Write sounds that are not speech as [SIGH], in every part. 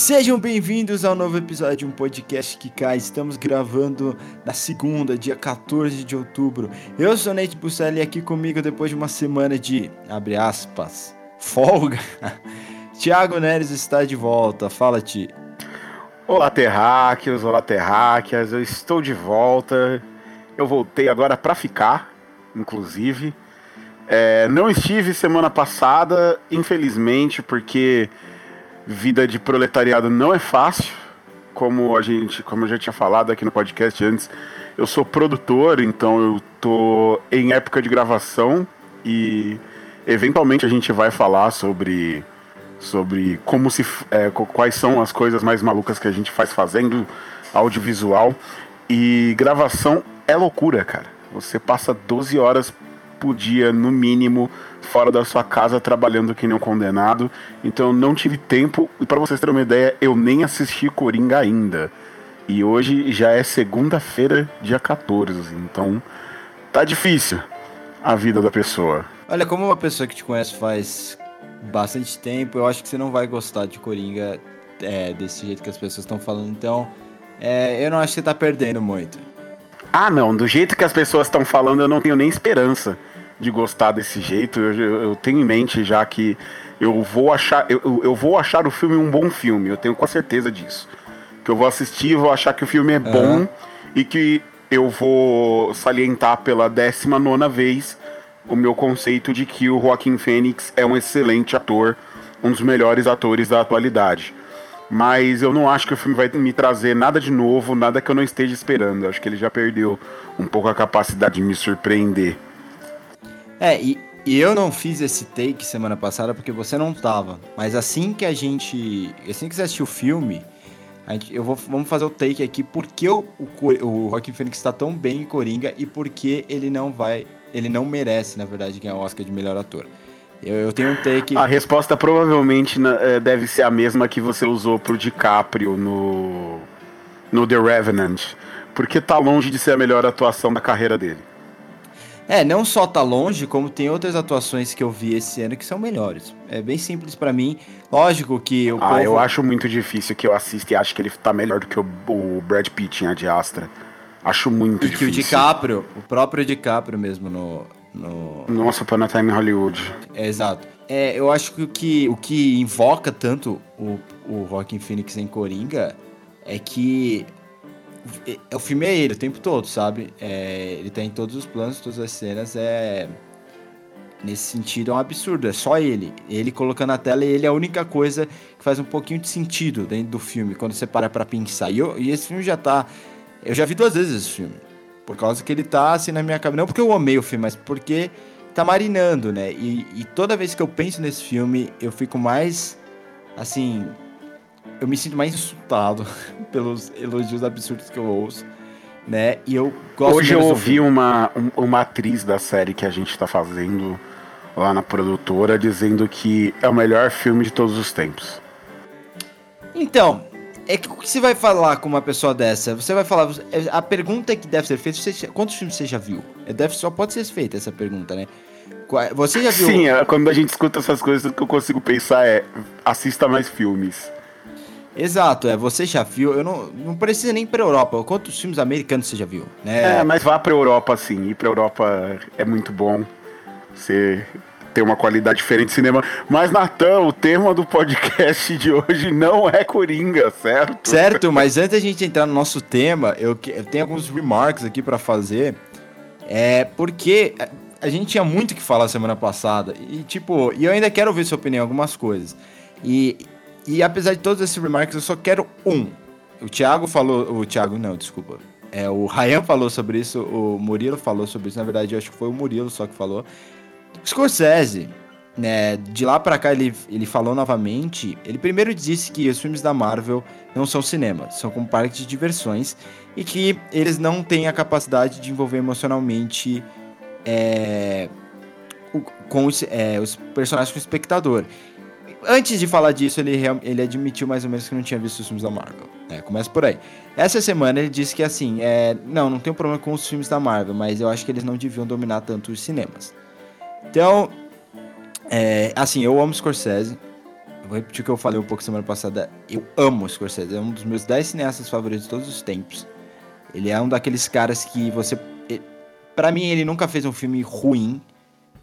Sejam bem-vindos ao novo episódio de um podcast que cai. Estamos gravando na segunda, dia 14 de outubro. Eu sou Nate Busselli aqui comigo depois de uma semana de, abre aspas, folga. [LAUGHS] Tiago Neres está de volta. Fala, Ti. Olá, terráqueos, olá, terráqueas. Eu estou de volta. Eu voltei agora para ficar, inclusive. É, não estive semana passada, infelizmente, porque vida de proletariado não é fácil, como a gente, como eu já tinha falado aqui no podcast antes. Eu sou produtor, então eu tô em época de gravação e eventualmente a gente vai falar sobre sobre como se é, quais são as coisas mais malucas que a gente faz fazendo audiovisual e gravação é loucura, cara. Você passa 12 horas por dia no mínimo fora da sua casa trabalhando que nem um condenado. Então eu não tive tempo. E para vocês terem uma ideia, eu nem assisti Coringa ainda. E hoje já é segunda-feira, dia 14. Então tá difícil a vida da pessoa. Olha, como uma pessoa que te conhece faz bastante tempo, eu acho que você não vai gostar de Coringa é, desse jeito que as pessoas estão falando. Então, é, eu não acho que você tá perdendo muito. Ah, não. Do jeito que as pessoas estão falando, eu não tenho nem esperança de gostar desse jeito. Eu, eu, tenho em mente já que eu vou achar eu, eu vou achar o filme um bom filme. Eu tenho com certeza disso. Que eu vou assistir, vou achar que o filme é bom uhum. e que eu vou salientar pela 19 vez o meu conceito de que o Joaquim Fênix é um excelente ator, um dos melhores atores da atualidade. Mas eu não acho que o filme vai me trazer nada de novo, nada que eu não esteja esperando. Eu acho que ele já perdeu um pouco a capacidade de me surpreender. É, e, e eu não fiz esse take semana passada porque você não tava. Mas assim que a gente. Assim que você assistiu o filme, gente, eu vou, vamos fazer o take aqui porque o, o, o Joaquim Phoenix está tão bem em Coringa e porque ele não vai. Ele não merece, na verdade, ganhar o Oscar de melhor ator. Eu, eu tenho um take. A resposta provavelmente é, deve ser a mesma que você usou pro DiCaprio no. no The Revenant. Porque tá longe de ser a melhor atuação da carreira dele. É, não só tá longe, como tem outras atuações que eu vi esse ano que são melhores. É bem simples para mim. Lógico que o Ah, povo... eu acho muito difícil que eu assista e acho que ele tá melhor do que o, o Brad Pitt em Astra. Acho muito e difícil. que o DiCaprio, o próprio DiCaprio mesmo no... no... Nossa, Upon a Time Hollywood. É, exato. É, eu acho que o que, o que invoca tanto o, o Rockin' Phoenix em Coringa é que o filme é ele o tempo todo, sabe? É, ele tá em todos os planos, todas as cenas. É. Nesse sentido, é um absurdo. É só ele. Ele colocando na tela e ele é a única coisa que faz um pouquinho de sentido dentro do filme, quando você para pra pensar. E, eu, e esse filme já tá. Eu já vi duas vezes esse filme. Por causa que ele tá assim na minha cabeça. Não porque eu amei o filme, mas porque tá marinando, né? E, e toda vez que eu penso nesse filme, eu fico mais. Assim, eu me sinto mais insultado [LAUGHS] pelos elogios absurdos que eu ouço, né? E eu gosto Hoje eu ouvi uma, uma atriz da série que a gente tá fazendo lá na produtora dizendo que é o melhor filme de todos os tempos. Então, é que o que você vai falar com uma pessoa dessa? Você vai falar. A pergunta que deve ser feita: você, quantos filmes você já viu? É, deve, só pode ser feita essa pergunta, né? Você já viu. Sim, é, quando a gente escuta essas coisas, o que eu consigo pensar é: assista mais filmes. Exato, é, você já viu, eu não, não precisa nem pra Europa, quantos filmes americanos você já viu, né? É, mas vá pra Europa sim, ir pra Europa é muito bom, você tem uma qualidade diferente de cinema. Mas, Natan, o tema do podcast de hoje não é Coringa, certo? Certo, [LAUGHS] mas antes da gente entrar no nosso tema, eu, eu tenho alguns remarks aqui para fazer, é porque a gente tinha muito que falar semana passada, e tipo, e eu ainda quero ouvir sua opinião em algumas coisas. E e apesar de todos esses remarks, eu só quero um. O Thiago falou. O Thiago, não, desculpa. É, o Ryan falou sobre isso, o Murilo falou sobre isso. Na verdade, eu acho que foi o Murilo só que falou. Scorsese, né, de lá para cá ele, ele falou novamente. Ele primeiro disse que os filmes da Marvel não são cinema, são como parques de diversões e que eles não têm a capacidade de envolver emocionalmente é, com os, é, os personagens com o espectador. Antes de falar disso, ele, ele admitiu mais ou menos que não tinha visto os filmes da Marvel. É, começa por aí. Essa semana ele disse que assim, é, não, não tem problema com os filmes da Marvel, mas eu acho que eles não deviam dominar tanto os cinemas. Então, é, assim, eu amo Scorsese. Vou repetir o que eu falei um pouco semana passada. Eu amo Scorsese. É um dos meus 10 cineastas favoritos de todos os tempos. Ele é um daqueles caras que você. Pra mim, ele nunca fez um filme ruim,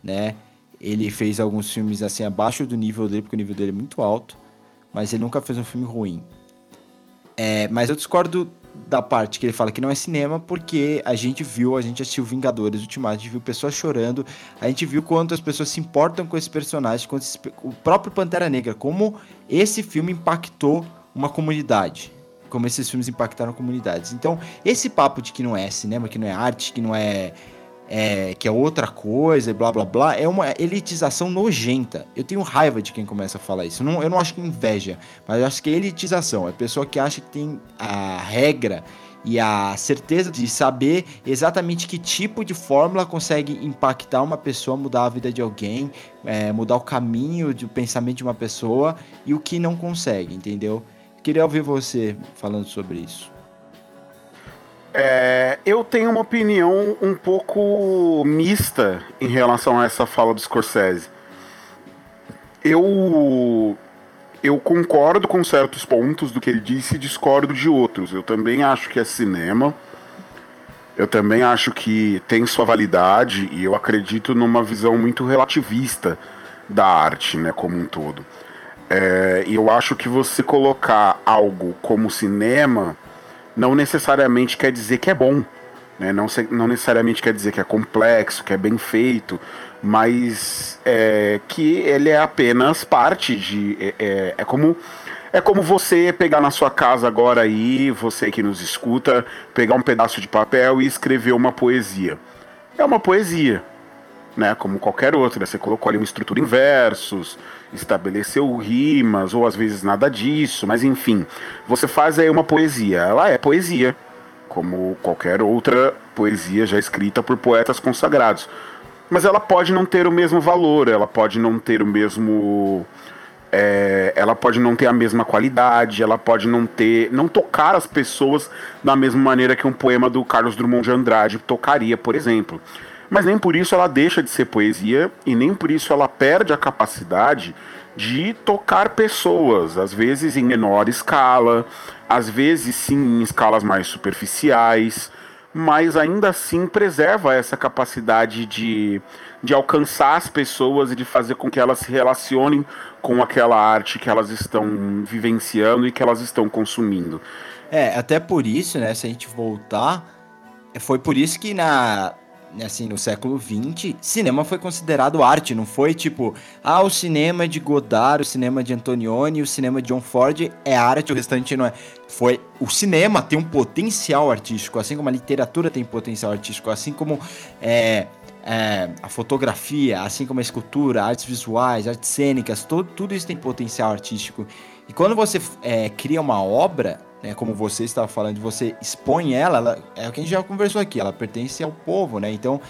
né? Ele fez alguns filmes assim abaixo do nível dele, porque o nível dele é muito alto. Mas ele nunca fez um filme ruim. É, mas eu discordo da parte que ele fala que não é cinema, porque a gente viu, a gente assistiu Vingadores Ultimato, a gente viu pessoas chorando, a gente viu quanto as pessoas se importam com esse personagem, quanto esse o próprio Pantera Negra, como esse filme impactou uma comunidade, como esses filmes impactaram comunidades. Então, esse papo de que não é cinema, que não é arte, que não é, é que é outra coisa, e blá blá blá, é uma elitização nojenta. Eu tenho raiva de quem começa a falar isso. Não, eu não acho que inveja, mas acho que é elitização. É pessoa que acha que tem a regra e a certeza de saber exatamente que tipo de fórmula consegue impactar uma pessoa, mudar a vida de alguém, é, mudar o caminho do pensamento de uma pessoa e o que não consegue, entendeu? Queria ouvir você falando sobre isso. É, eu tenho uma opinião um pouco mista em relação a essa fala do Scorsese. Eu eu concordo com certos pontos do que ele disse e discordo de outros. Eu também acho que é cinema. Eu também acho que tem sua validade e eu acredito numa visão muito relativista da arte, né, como um todo. É, e eu acho que você colocar algo como cinema não necessariamente quer dizer que é bom, né? não, não necessariamente quer dizer que é complexo, que é bem feito, mas é, que ele é apenas parte de. É, é, é como. É como você pegar na sua casa agora aí, você que nos escuta, pegar um pedaço de papel e escrever uma poesia. É uma poesia, né? Como qualquer outra. Você colocou ali uma estrutura em versos, estabeleceu rimas, ou às vezes nada disso, mas enfim, você faz aí uma poesia. Ela é poesia, como qualquer outra poesia já escrita por poetas consagrados. Mas ela pode não ter o mesmo valor, ela pode não ter o mesmo. é, ela pode não ter a mesma qualidade, ela pode não ter. não tocar as pessoas da mesma maneira que um poema do Carlos Drummond de Andrade tocaria, por exemplo. Mas nem por isso ela deixa de ser poesia e nem por isso ela perde a capacidade de tocar pessoas, às vezes em menor escala, às vezes sim em escalas mais superficiais, mas ainda assim preserva essa capacidade de, de alcançar as pessoas e de fazer com que elas se relacionem com aquela arte que elas estão vivenciando e que elas estão consumindo. É, até por isso, né, se a gente voltar, foi por isso que na assim, no século XX, cinema foi considerado arte, não foi tipo, ah, o cinema de Godard, o cinema de Antonioni, o cinema de John Ford é arte, o restante não é. Foi o cinema tem um potencial artístico, assim como a literatura tem potencial artístico, assim como é, é, a fotografia, assim como a escultura, artes visuais, artes cênicas, tudo isso tem potencial artístico. E quando você é, cria uma obra, né, como você estava falando, você expõe ela, ela, é o que a gente já conversou aqui, ela pertence ao povo, né? Então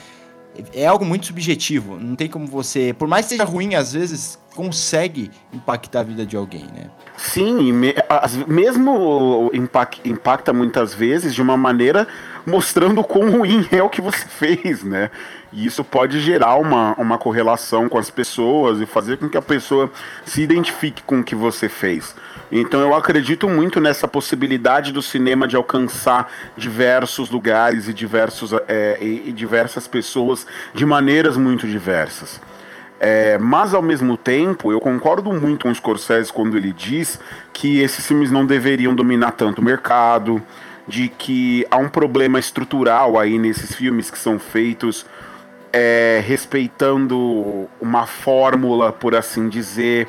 é algo muito subjetivo. Não tem como você, por mais que seja ruim, às vezes consegue impactar a vida de alguém, né? Sim, me, as, mesmo impact, impacta muitas vezes de uma maneira mostrando quão ruim é o que você [LAUGHS] fez, né? E isso pode gerar uma, uma correlação com as pessoas e fazer com que a pessoa se identifique com o que você fez. Então eu acredito muito nessa possibilidade do cinema de alcançar diversos lugares e, diversos, é, e, e diversas pessoas de maneiras muito diversas. É, mas ao mesmo tempo, eu concordo muito com o Scorsese quando ele diz que esses filmes não deveriam dominar tanto o mercado, de que há um problema estrutural aí nesses filmes que são feitos é, respeitando uma fórmula, por assim dizer.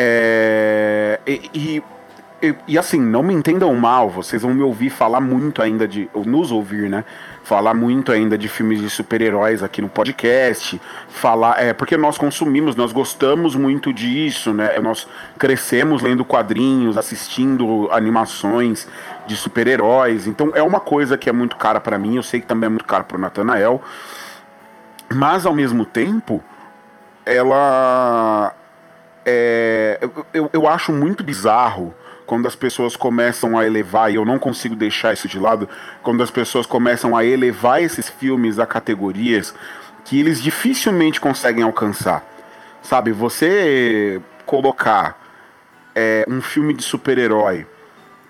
É, e, e, e, assim, não me entendam mal, vocês vão me ouvir falar muito ainda de. ou nos ouvir, né? Falar muito ainda de filmes de super-heróis aqui no podcast. Falar. É, porque nós consumimos, nós gostamos muito disso, né? Nós crescemos lendo quadrinhos, assistindo animações de super-heróis. Então é uma coisa que é muito cara para mim, eu sei que também é muito cara pro Nathanael. Mas ao mesmo tempo, ela é, eu, eu acho muito bizarro quando as pessoas começam a elevar, e eu não consigo deixar isso de lado, quando as pessoas começam a elevar esses filmes a categorias que eles dificilmente conseguem alcançar. Sabe, você colocar é, um filme de super-herói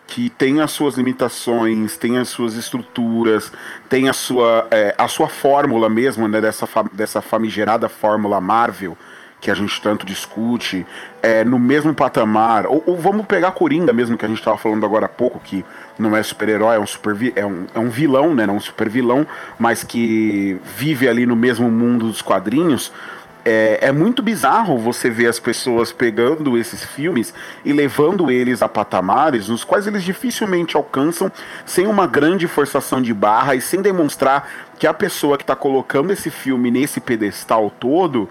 que tem as suas limitações, tem as suas estruturas, tem a sua, é, a sua fórmula mesmo, né, dessa, dessa famigerada fórmula Marvel, que a gente tanto discute, é, no mesmo patamar, ou, ou, vamos pegar Coringa mesmo, que a gente estava falando agora há pouco, que não é super-herói, é um, super é, um, é um vilão, né, não um super-vilão, mas que vive ali no mesmo mundo dos quadrinhos, é, é, muito bizarro você ver as pessoas pegando esses filmes e levando eles a patamares nos quais eles dificilmente alcançam sem uma grande forçação de barra e sem demonstrar que a pessoa que está colocando esse filme nesse pedestal todo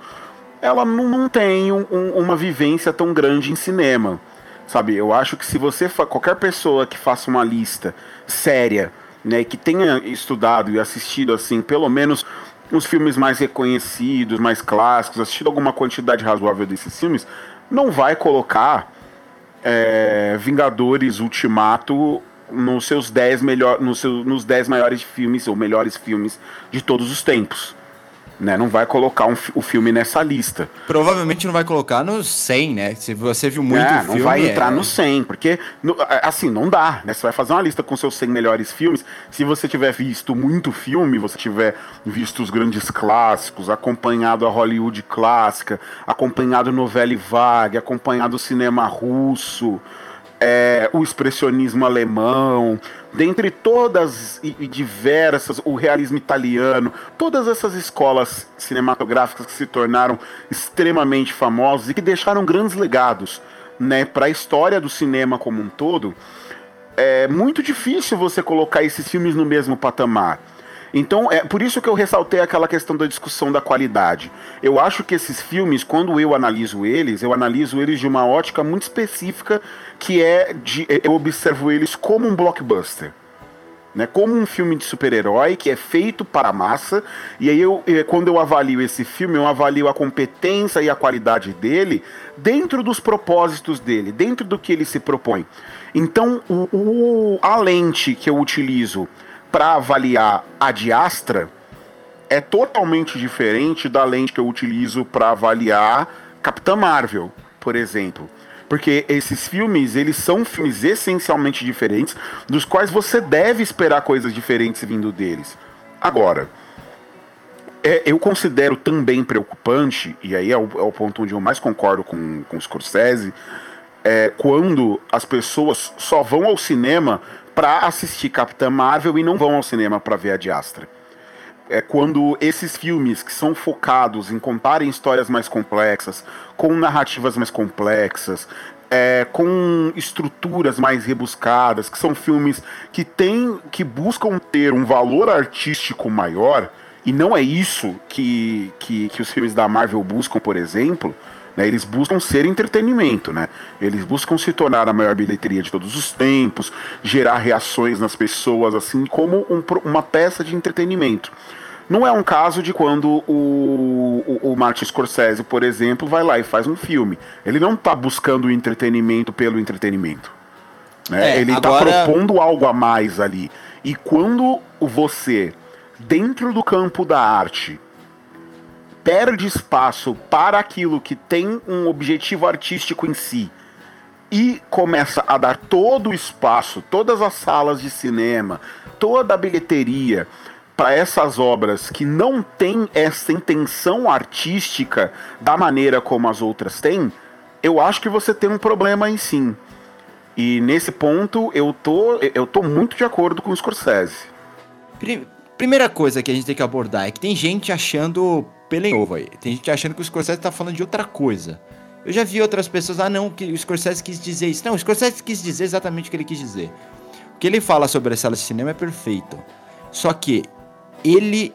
ela não, não tem um, uma vivência tão grande em cinema. Sabe, eu acho que se você qualquer pessoa que faça uma lista séria, né, que tenha estudado e assistido assim, pelo menos os filmes mais reconhecidos, mais clássicos, assistido alguma quantidade razoável desses filmes, não vai colocar é, Vingadores Ultimato nos seus 10 melhor, nos, 10 maiores filmes ou melhores filmes de todos os tempos né? Não vai colocar um, o filme nessa lista. Provavelmente não vai colocar no 100, né? Se você viu muito é, filme... Não vai entrar é... no 100, porque, assim, não dá, né? Você vai fazer uma lista com seus 100 melhores filmes, se você tiver visto muito filme, você tiver visto os grandes clássicos, acompanhado a Hollywood clássica, acompanhado novela vague, acompanhado o cinema russo é, o expressionismo alemão, dentre todas e diversas, o realismo italiano, todas essas escolas cinematográficas que se tornaram extremamente famosas e que deixaram grandes legados né, para a história do cinema como um todo, é muito difícil você colocar esses filmes no mesmo patamar. Então, é por isso que eu ressaltei aquela questão da discussão da qualidade. Eu acho que esses filmes, quando eu analiso eles, eu analiso eles de uma ótica muito específica, que é de eu observo eles como um blockbuster. Né, como um filme de super-herói que é feito para a massa, e aí eu, quando eu avalio esse filme, eu avalio a competência e a qualidade dele dentro dos propósitos dele, dentro do que ele se propõe. Então, o, o a lente que eu utilizo para avaliar a diastra é totalmente diferente da lente que eu utilizo para avaliar Capitã Marvel, por exemplo. Porque esses filmes, eles são filmes essencialmente diferentes, dos quais você deve esperar coisas diferentes vindo deles. Agora, é, eu considero também preocupante, e aí é o, é o, ponto onde eu mais concordo com, com Scorsese, é quando as pessoas só vão ao cinema para assistir Capitã Marvel e não vão ao cinema para ver a Diastra. É quando esses filmes que são focados em contarem histórias mais complexas, com narrativas mais complexas, é, com estruturas mais rebuscadas, que são filmes que têm, que buscam ter um valor artístico maior, e não é isso que, que, que os filmes da Marvel buscam, por exemplo, né? Eles buscam ser entretenimento, né? Eles buscam se tornar a maior bilheteria de todos os tempos, gerar reações nas pessoas, assim como um, uma peça de entretenimento. Não é um caso de quando o, o, o Martin Scorsese, por exemplo, vai lá e faz um filme. Ele não está buscando o entretenimento pelo entretenimento. Né? É, Ele está agora... propondo algo a mais ali. E quando você, dentro do campo da arte, perde espaço para aquilo que tem um objetivo artístico em si e começa a dar todo o espaço, todas as salas de cinema, toda a bilheteria para essas obras que não têm essa intenção artística da maneira como as outras têm, eu acho que você tem um problema aí sim. E nesse ponto eu tô, eu tô muito de acordo com o Scorsese. Primeira coisa que a gente tem que abordar é que tem gente achando pelo aí. Tem gente achando que o Scorsese tá falando de outra coisa. Eu já vi outras pessoas, ah não, que o Scorsese quis dizer isso. Não, o Scorsese quis dizer exatamente o que ele quis dizer. O que ele fala sobre as salas de cinema é perfeito. Só que ele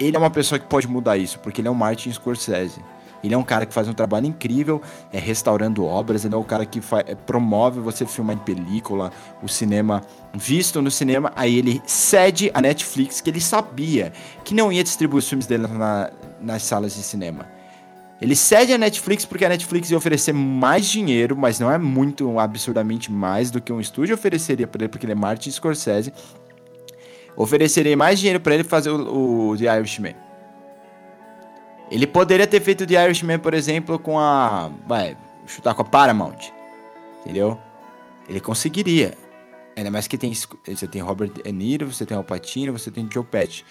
ele é uma pessoa que pode mudar isso, porque ele é o Martin Scorsese. Ele é um cara que faz um trabalho incrível, é restaurando obras, ele é um cara que é, promove você filmar em película, o cinema visto no cinema, aí ele cede a Netflix, que ele sabia que não ia distribuir os filmes dele na, nas salas de cinema. Ele cede a Netflix porque a Netflix ia oferecer mais dinheiro, mas não é muito absurdamente mais do que um estúdio ofereceria para ele, porque ele é Martin Scorsese. Ofereceria mais dinheiro para ele fazer o, o The Irishman. Ele poderia ter feito The Irishman, por exemplo, com a. Vai, chutar com a Paramount. Entendeu? Ele conseguiria. Ainda mais que tem. Você tem Robert De Niro, você tem Al Pacino, você tem Joe Pesci.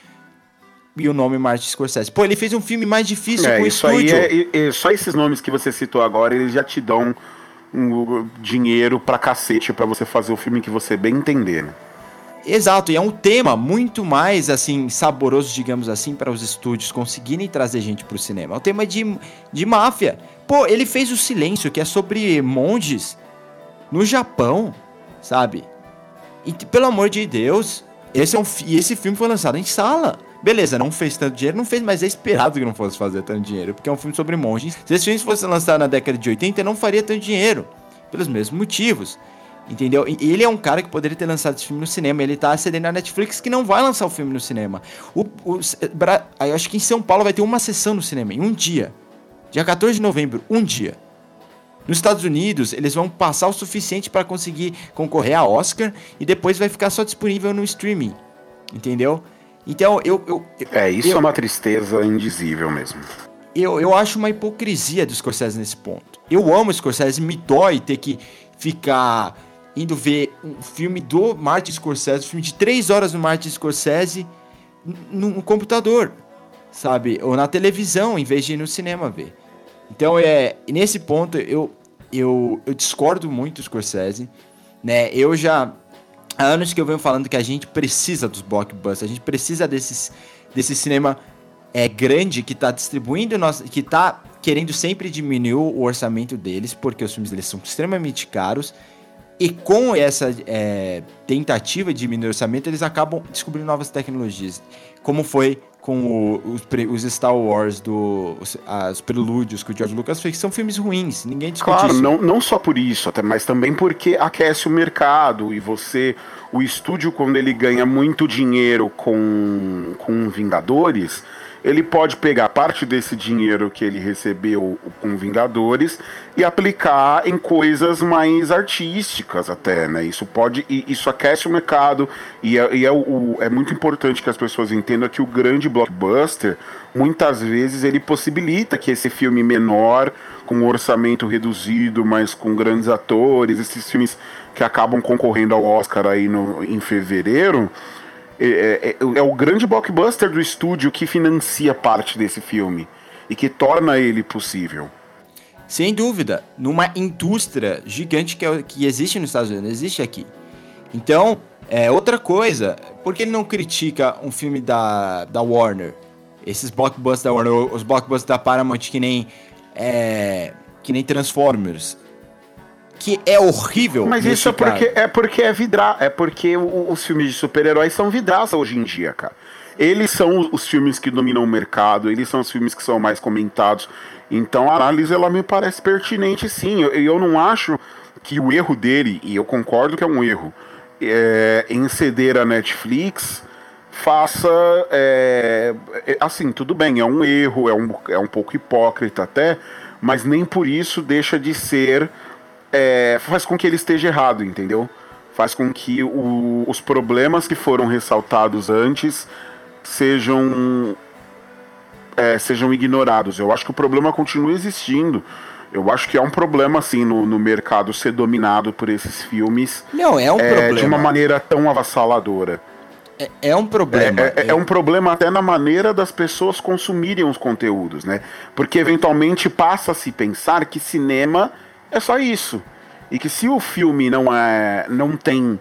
E o nome Martin Scorsese. Pô, ele fez um filme mais difícil é, com o isso estúdio. Aí é, é, só esses nomes que você citou agora, eles já te dão um, um dinheiro pra cacete pra você fazer o filme que você bem entender, né? Exato, e é um tema muito mais assim saboroso, digamos assim, para os estúdios conseguirem trazer gente para o cinema. É um tema de, de máfia. Pô, ele fez o Silêncio, que é sobre monges no Japão, sabe? E pelo amor de Deus, esse é um esse filme foi lançado em sala. Beleza, não fez tanto dinheiro, não fez, mas é esperado que não fosse fazer tanto dinheiro, porque é um filme sobre monges. Se esse filme fosse lançado na década de 80, não faria tanto dinheiro, pelos mesmos motivos. Entendeu? E ele é um cara que poderia ter lançado esse filme no cinema. Ele tá acedendo à Netflix que não vai lançar o filme no cinema. O, o. Eu acho que em São Paulo vai ter uma sessão no cinema, em um dia. Dia 14 de novembro, um dia. Nos Estados Unidos, eles vão passar o suficiente para conseguir concorrer a Oscar e depois vai ficar só disponível no streaming. Entendeu? Então, eu. eu é, isso eu, é uma tristeza indizível mesmo. Eu, eu acho uma hipocrisia do Scorsese nesse ponto. Eu amo o Scorsese, me dói ter que ficar indo ver um filme do Martin Scorsese, um filme de três horas do Martin Scorsese no, computador, sabe? Ou na televisão, em vez de ir no cinema ver. Então, é, nesse ponto, eu, eu, eu discordo muito do Scorsese, né? Eu já... Há anos que eu venho falando que a gente precisa dos blockbusters, a gente precisa desses, desse cinema é, grande que está distribuindo, nosso, que está querendo sempre diminuir o orçamento deles, porque os filmes deles são extremamente caros e com essa é, tentativa de diminuir o orçamento, eles acabam descobrindo novas tecnologias. Como foi com o, os, os, Star Wars, do, os, as prelúdios que o George Lucas fez, que são filmes ruins, ninguém discute claro, isso. Não, não só por isso, até, mas também porque aquece o mercado e você, o estúdio, quando ele ganha muito dinheiro com, com Vingadores ele pode pegar parte desse dinheiro que ele recebeu com Vingadores e aplicar em coisas mais artísticas até, né? Isso pode, isso aquece o mercado e, é, e é, o, é muito importante que as pessoas entendam que o grande blockbuster muitas vezes ele possibilita que esse filme menor com orçamento reduzido, mas com grandes atores, esses filmes que acabam concorrendo ao Oscar aí no, em fevereiro, é, é, é, é, o grande blockbuster do estúdio que financia parte desse filme e que torna ele possível. Sem dúvida, numa indústria gigante que, é, que existe nos Estados Unidos, existe aqui. Então, é outra coisa, por que ele não critica um filme da, da Warner? Esses blockbusters da Warner, os blockbusters da Paramount que nem é, que nem Transformers que é horrível. Mas isso é porque, é porque é vidrar. É porque os filmes de super-heróis são vidraça hoje em dia, cara. Eles são os filmes que dominam o mercado, eles são os filmes que são mais comentados. Então a análise ela me parece pertinente sim. Eu, eu não acho que o erro dele, e eu concordo que é um erro, é, em ceder a Netflix faça. É, é, assim, tudo bem, é um erro, é um, é um pouco hipócrita até, mas nem por isso deixa de ser é, faz com que ele esteja errado, entendeu? Faz com que o, os problemas que foram ressaltados antes sejam é, sejam ignorados. Eu acho que o problema continua existindo. Eu acho que é um problema, assim, no, no mercado ser dominado por esses filmes. Não, é um é, problema. De uma maneira tão avassaladora. É, é um problema. É, é, é, um problema até na maneira das pessoas consumirem os conteúdos, né? Porque eventualmente passa a se pensar que cinema é só isso. E que se o filme não é não tem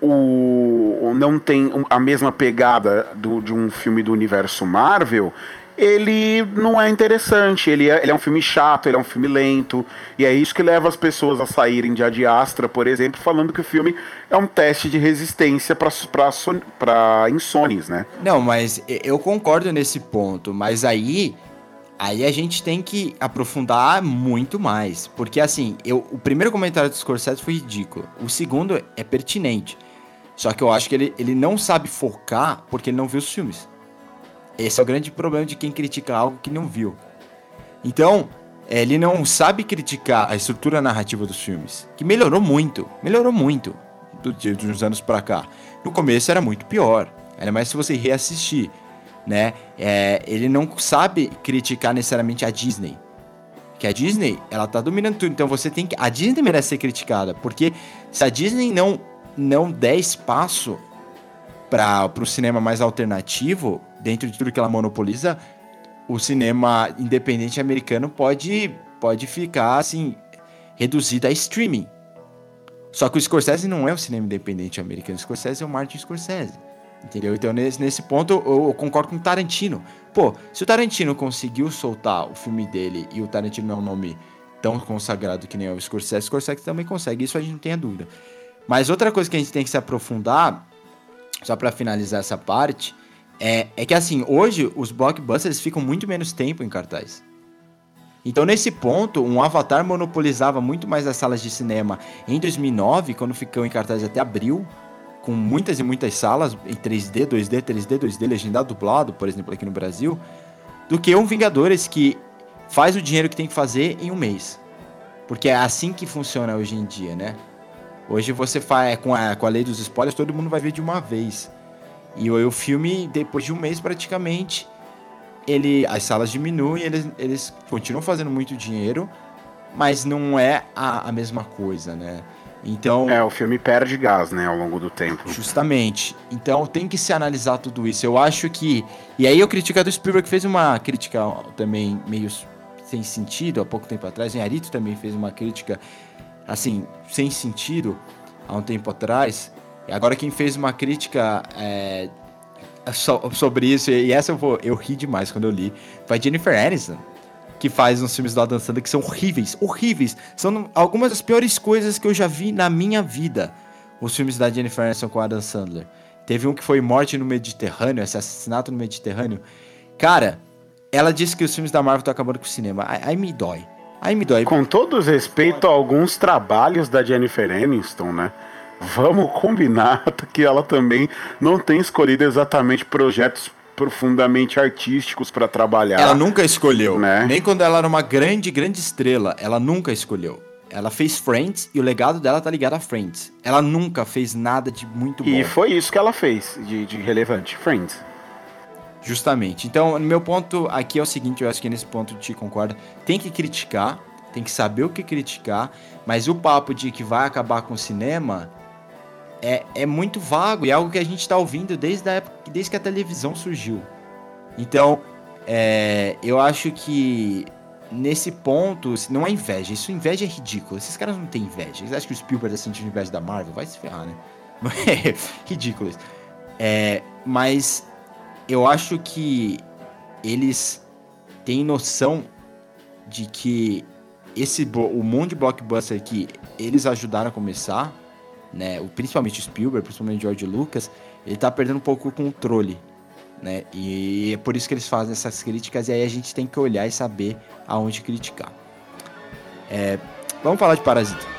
o não tem a mesma pegada do, de um filme do universo Marvel, ele não é interessante, ele é, ele é um filme chato, ele é um filme lento, e é isso que leva as pessoas a saírem de Adiastra, por exemplo, falando que o filme é um teste de resistência para insônias, né? Não, mas eu concordo nesse ponto, mas aí Aí a gente tem que aprofundar muito mais. Porque, assim, eu, o primeiro comentário do Scorsese foi ridículo. O segundo é pertinente. Só que eu acho que ele, ele não sabe focar porque ele não viu os filmes. Esse é o grande problema de quem critica algo que não viu. Então, é, ele não sabe criticar a estrutura narrativa dos filmes, que melhorou muito, melhorou muito de uns anos para cá. No começo era muito pior, ainda mais se você reassistir né? É, ele não sabe criticar necessariamente a Disney. Que a Disney, ela tá dominando tudo. Então você tem que. A Disney merece ser criticada. Porque se a Disney não, não der espaço para o cinema mais alternativo, dentro de tudo que ela monopoliza, o cinema independente americano pode, pode ficar assim, reduzido a streaming. Só que o Scorsese não é o cinema independente americano, o Scorsese é o Martin Scorsese. Entendeu? Então, nesse, nesse ponto, eu, eu, concordo com o Tarantino. Pô, se o Tarantino conseguiu soltar o filme dele e o Tarantino não é um nome tão consagrado que nem o Scorsese, o Scorsese também consegue, isso a gente não tem a dúvida. Mas outra coisa que a gente tem que se aprofundar, só para finalizar essa parte, é, é que assim, hoje os blockbusters ficam muito menos tempo em cartaz. Então, nesse ponto, um Avatar monopolizava muito mais as salas de cinema em 2009, quando ficou em cartaz até abril, com muitas e muitas salas em 3D, 2D, 3D, 2D, legendado, dublado, por exemplo, aqui no Brasil, do que um Vingadores que faz o dinheiro que tem que fazer em um mês. Porque é assim que funciona hoje em dia, né? Hoje você faz com a, com a lei dos spoilers, todo mundo vai ver de uma vez. E o, o filme, depois de um mês praticamente, ele, as salas diminuem, eles, eles continuam fazendo muito dinheiro, mas não é a, a mesma coisa, né? Então, é, o filme perde gás, né, ao longo do tempo. Justamente. Então tem que se analisar tudo isso. Eu acho que. E aí eu critico a do Spielberg que fez uma crítica também meio sem sentido há pouco tempo atrás. O Arito também fez uma crítica assim, sem sentido há um tempo atrás. E agora quem fez uma crítica é, sobre isso, e essa eu vou. Eu ri demais quando eu li, foi Jennifer Aniston que faz uns filmes do Adam Sandler que são horríveis, horríveis. São algumas das piores coisas que eu já vi na minha vida. Os filmes da Jennifer Aniston com Adam Sandler. Teve um que foi Morte no Mediterrâneo, assassinato no Mediterrâneo. Cara, ela disse que os filmes da Marvel estão acabando com o cinema. Aí me dói. Aí me dói. Com todo respeito a alguns trabalhos da Jennifer Aniston, né? Vamos combinar [LAUGHS] que ela também não tem escolhido exatamente projetos profundamente artísticos para trabalhar. Ela nunca escolheu. Né? Nem quando ela era uma grande, grande estrela, ela nunca escolheu. Ela fez Friends e o legado dela tá ligado a Friends. Ela nunca fez nada de muito bom. E foi isso que ela fez de, de relevante, Friends. Justamente. Então, meu ponto aqui é o seguinte, eu acho que nesse ponto te concorda. Tem que criticar, tem que saber o que criticar, mas o papo de que vai acabar com o cinema é, é muito vago e é algo que a gente está ouvindo desde a época, desde que a televisão surgiu. Então, é, eu acho que nesse ponto, não é inveja, isso inveja é ridículo. Esses caras não têm inveja. Eles acham que o Spielberg tá sentindo inveja da Marvel? Vai se ferrar, né? É [LAUGHS] ridículo isso. É, mas eu acho que eles têm noção de que esse o mundo de blockbuster que eles ajudaram a começar né? O, principalmente o Spielberg, principalmente o George Lucas, ele tá perdendo um pouco o controle, né? E é por isso que eles fazem essas críticas e aí a gente tem que olhar e saber aonde criticar. É, vamos falar de Parasita.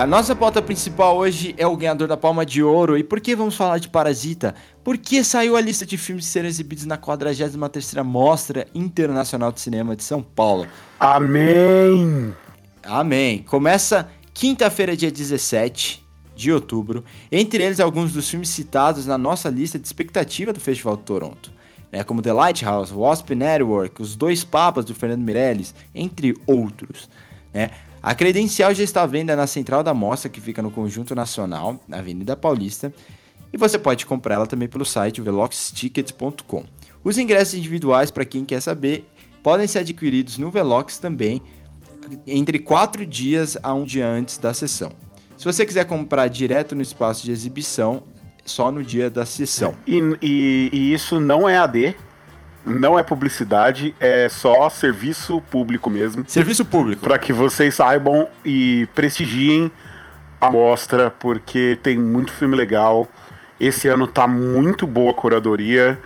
A nossa pauta principal hoje é o ganhador da Palma de Ouro. E por que vamos falar de Parasita? Porque saiu a lista de filmes que serão exibidos na 43ª Mostra Internacional de Cinema de São Paulo. Amém! Amém. Começa quinta-feira, dia 17 de outubro. Entre eles, alguns dos filmes citados na nossa lista de expectativa do Festival de Toronto. Né, como The Lighthouse, Wasp Network, Os Dois Papas do Fernando Meirelles, entre outros. Né? A credencial já está à venda na central da mostra, que fica no Conjunto Nacional, na Avenida Paulista, e você pode comprar ela também pelo site veloxtickets.com. Os ingressos individuais, para quem quer saber, podem ser adquiridos no Velox também, entre quatro dias a um dia antes da sessão. Se você quiser comprar direto no espaço de exibição, só no dia da sessão. E, e, e isso não é AD, não é publicidade, é só serviço público mesmo. Serviço público. Para que vocês saibam e prestigiem a mostra, porque tem muito filme legal. Esse ano tá muito boa a curadoria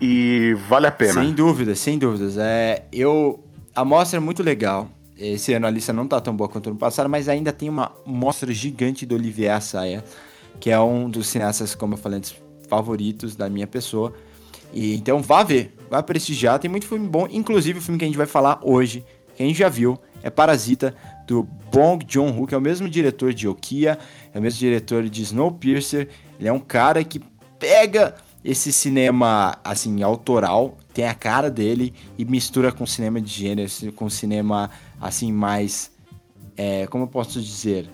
e vale a pena. Sem dúvidas, sem dúvidas. É, eu, a mostra é muito legal. Esse ano a lista não tá tão boa quanto ano passado, mas ainda tem uma mostra gigante do Olivier Assayas, que é um dos cineastas, como eu falei antes, favoritos da minha pessoa. E então vá ver, vá prestigiar, tem muito filme bom, inclusive o filme que a gente vai falar hoje, que a gente já viu, é Parasita, do Bong Joon-ho, que é o mesmo diretor de Okia, é o mesmo diretor de Snowpiercer. Ele é um cara que pega esse cinema, assim, autoral, tem a cara dele e mistura com cinema de gênero, com cinema, assim, mais... É, como eu posso dizer?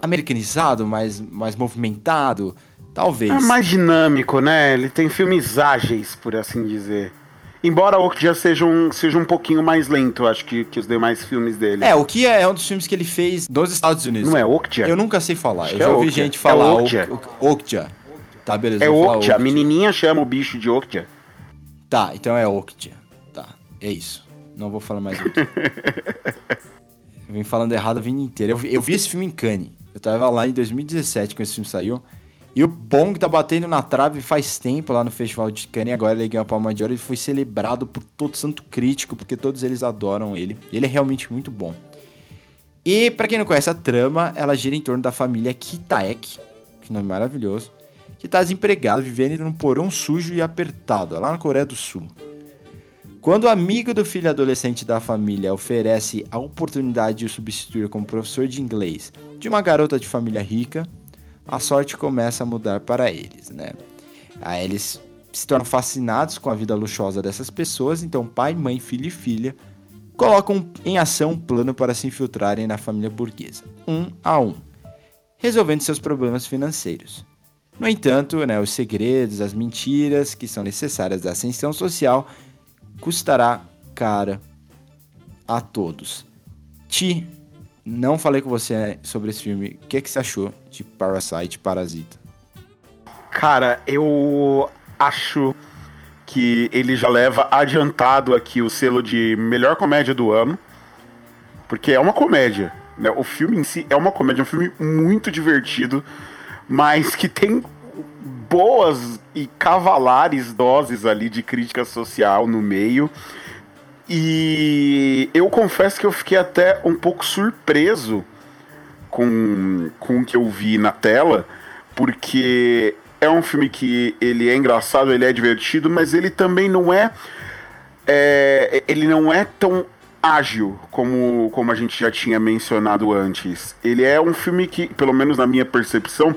Americanizado, mais, mais movimentado, talvez. É mais dinâmico, né? Ele tem filmes ágeis, por assim dizer. Embora o Okja seja um, seja um pouquinho mais lento, acho que, que os demais filmes dele. É, o que é um dos filmes que ele fez nos Estados Unidos. Não é Okja? Eu nunca sei falar. Acho eu que já é ouvi Okja. gente falar É Okja. Ok- Okja. Tá, beleza. É vou falar Okja, a Okja. menininha chama o bicho de Okja. Tá, então é Okja. Tá, é isso. Não vou falar mais Okja. [LAUGHS] eu vim falando errado a vida inteira. Eu vi, eu vi esse filme em Cannes. Eu tava lá em 2017 quando esse filme saiu. E o Bong tá batendo na trave faz tempo lá no Festival de Cannes. Agora ele ganhou a Palma de Ouro e foi celebrado por todo santo crítico, porque todos eles adoram ele. Ele é realmente muito bom. E pra quem não conhece a trama, ela gira em torno da família Kitaek, que nome maravilhoso, que tá desempregado, vivendo num porão sujo e apertado, lá na Coreia do Sul. Quando o amigo do filho adolescente da família oferece a oportunidade de o substituir como professor de inglês de uma garota de família rica, a sorte começa a mudar para eles, né? Aí eles se tornam fascinados com a vida luxuosa dessas pessoas, então pai, mãe, filho e filha colocam em ação um plano para se infiltrarem na família burguesa, um a um, resolvendo seus problemas financeiros. No entanto, né, os segredos, as mentiras que são necessárias à ascensão social custará cara a todos. Ti, não falei com você sobre esse filme. O que, que você achou de Parasite, Parasita? Cara, eu acho que ele já leva adiantado aqui o selo de melhor comédia do ano. Porque é uma comédia. Né? O filme em si é uma comédia, é um filme muito divertido, mas que tem boas e cavalares doses ali de crítica social no meio. E eu confesso que eu fiquei até um pouco surpreso com, com o que eu vi na tela, porque é um filme que ele é engraçado, ele é divertido, mas ele também não é, é ele não é tão ágil como, como a gente já tinha mencionado antes. Ele é um filme que, pelo menos na minha percepção,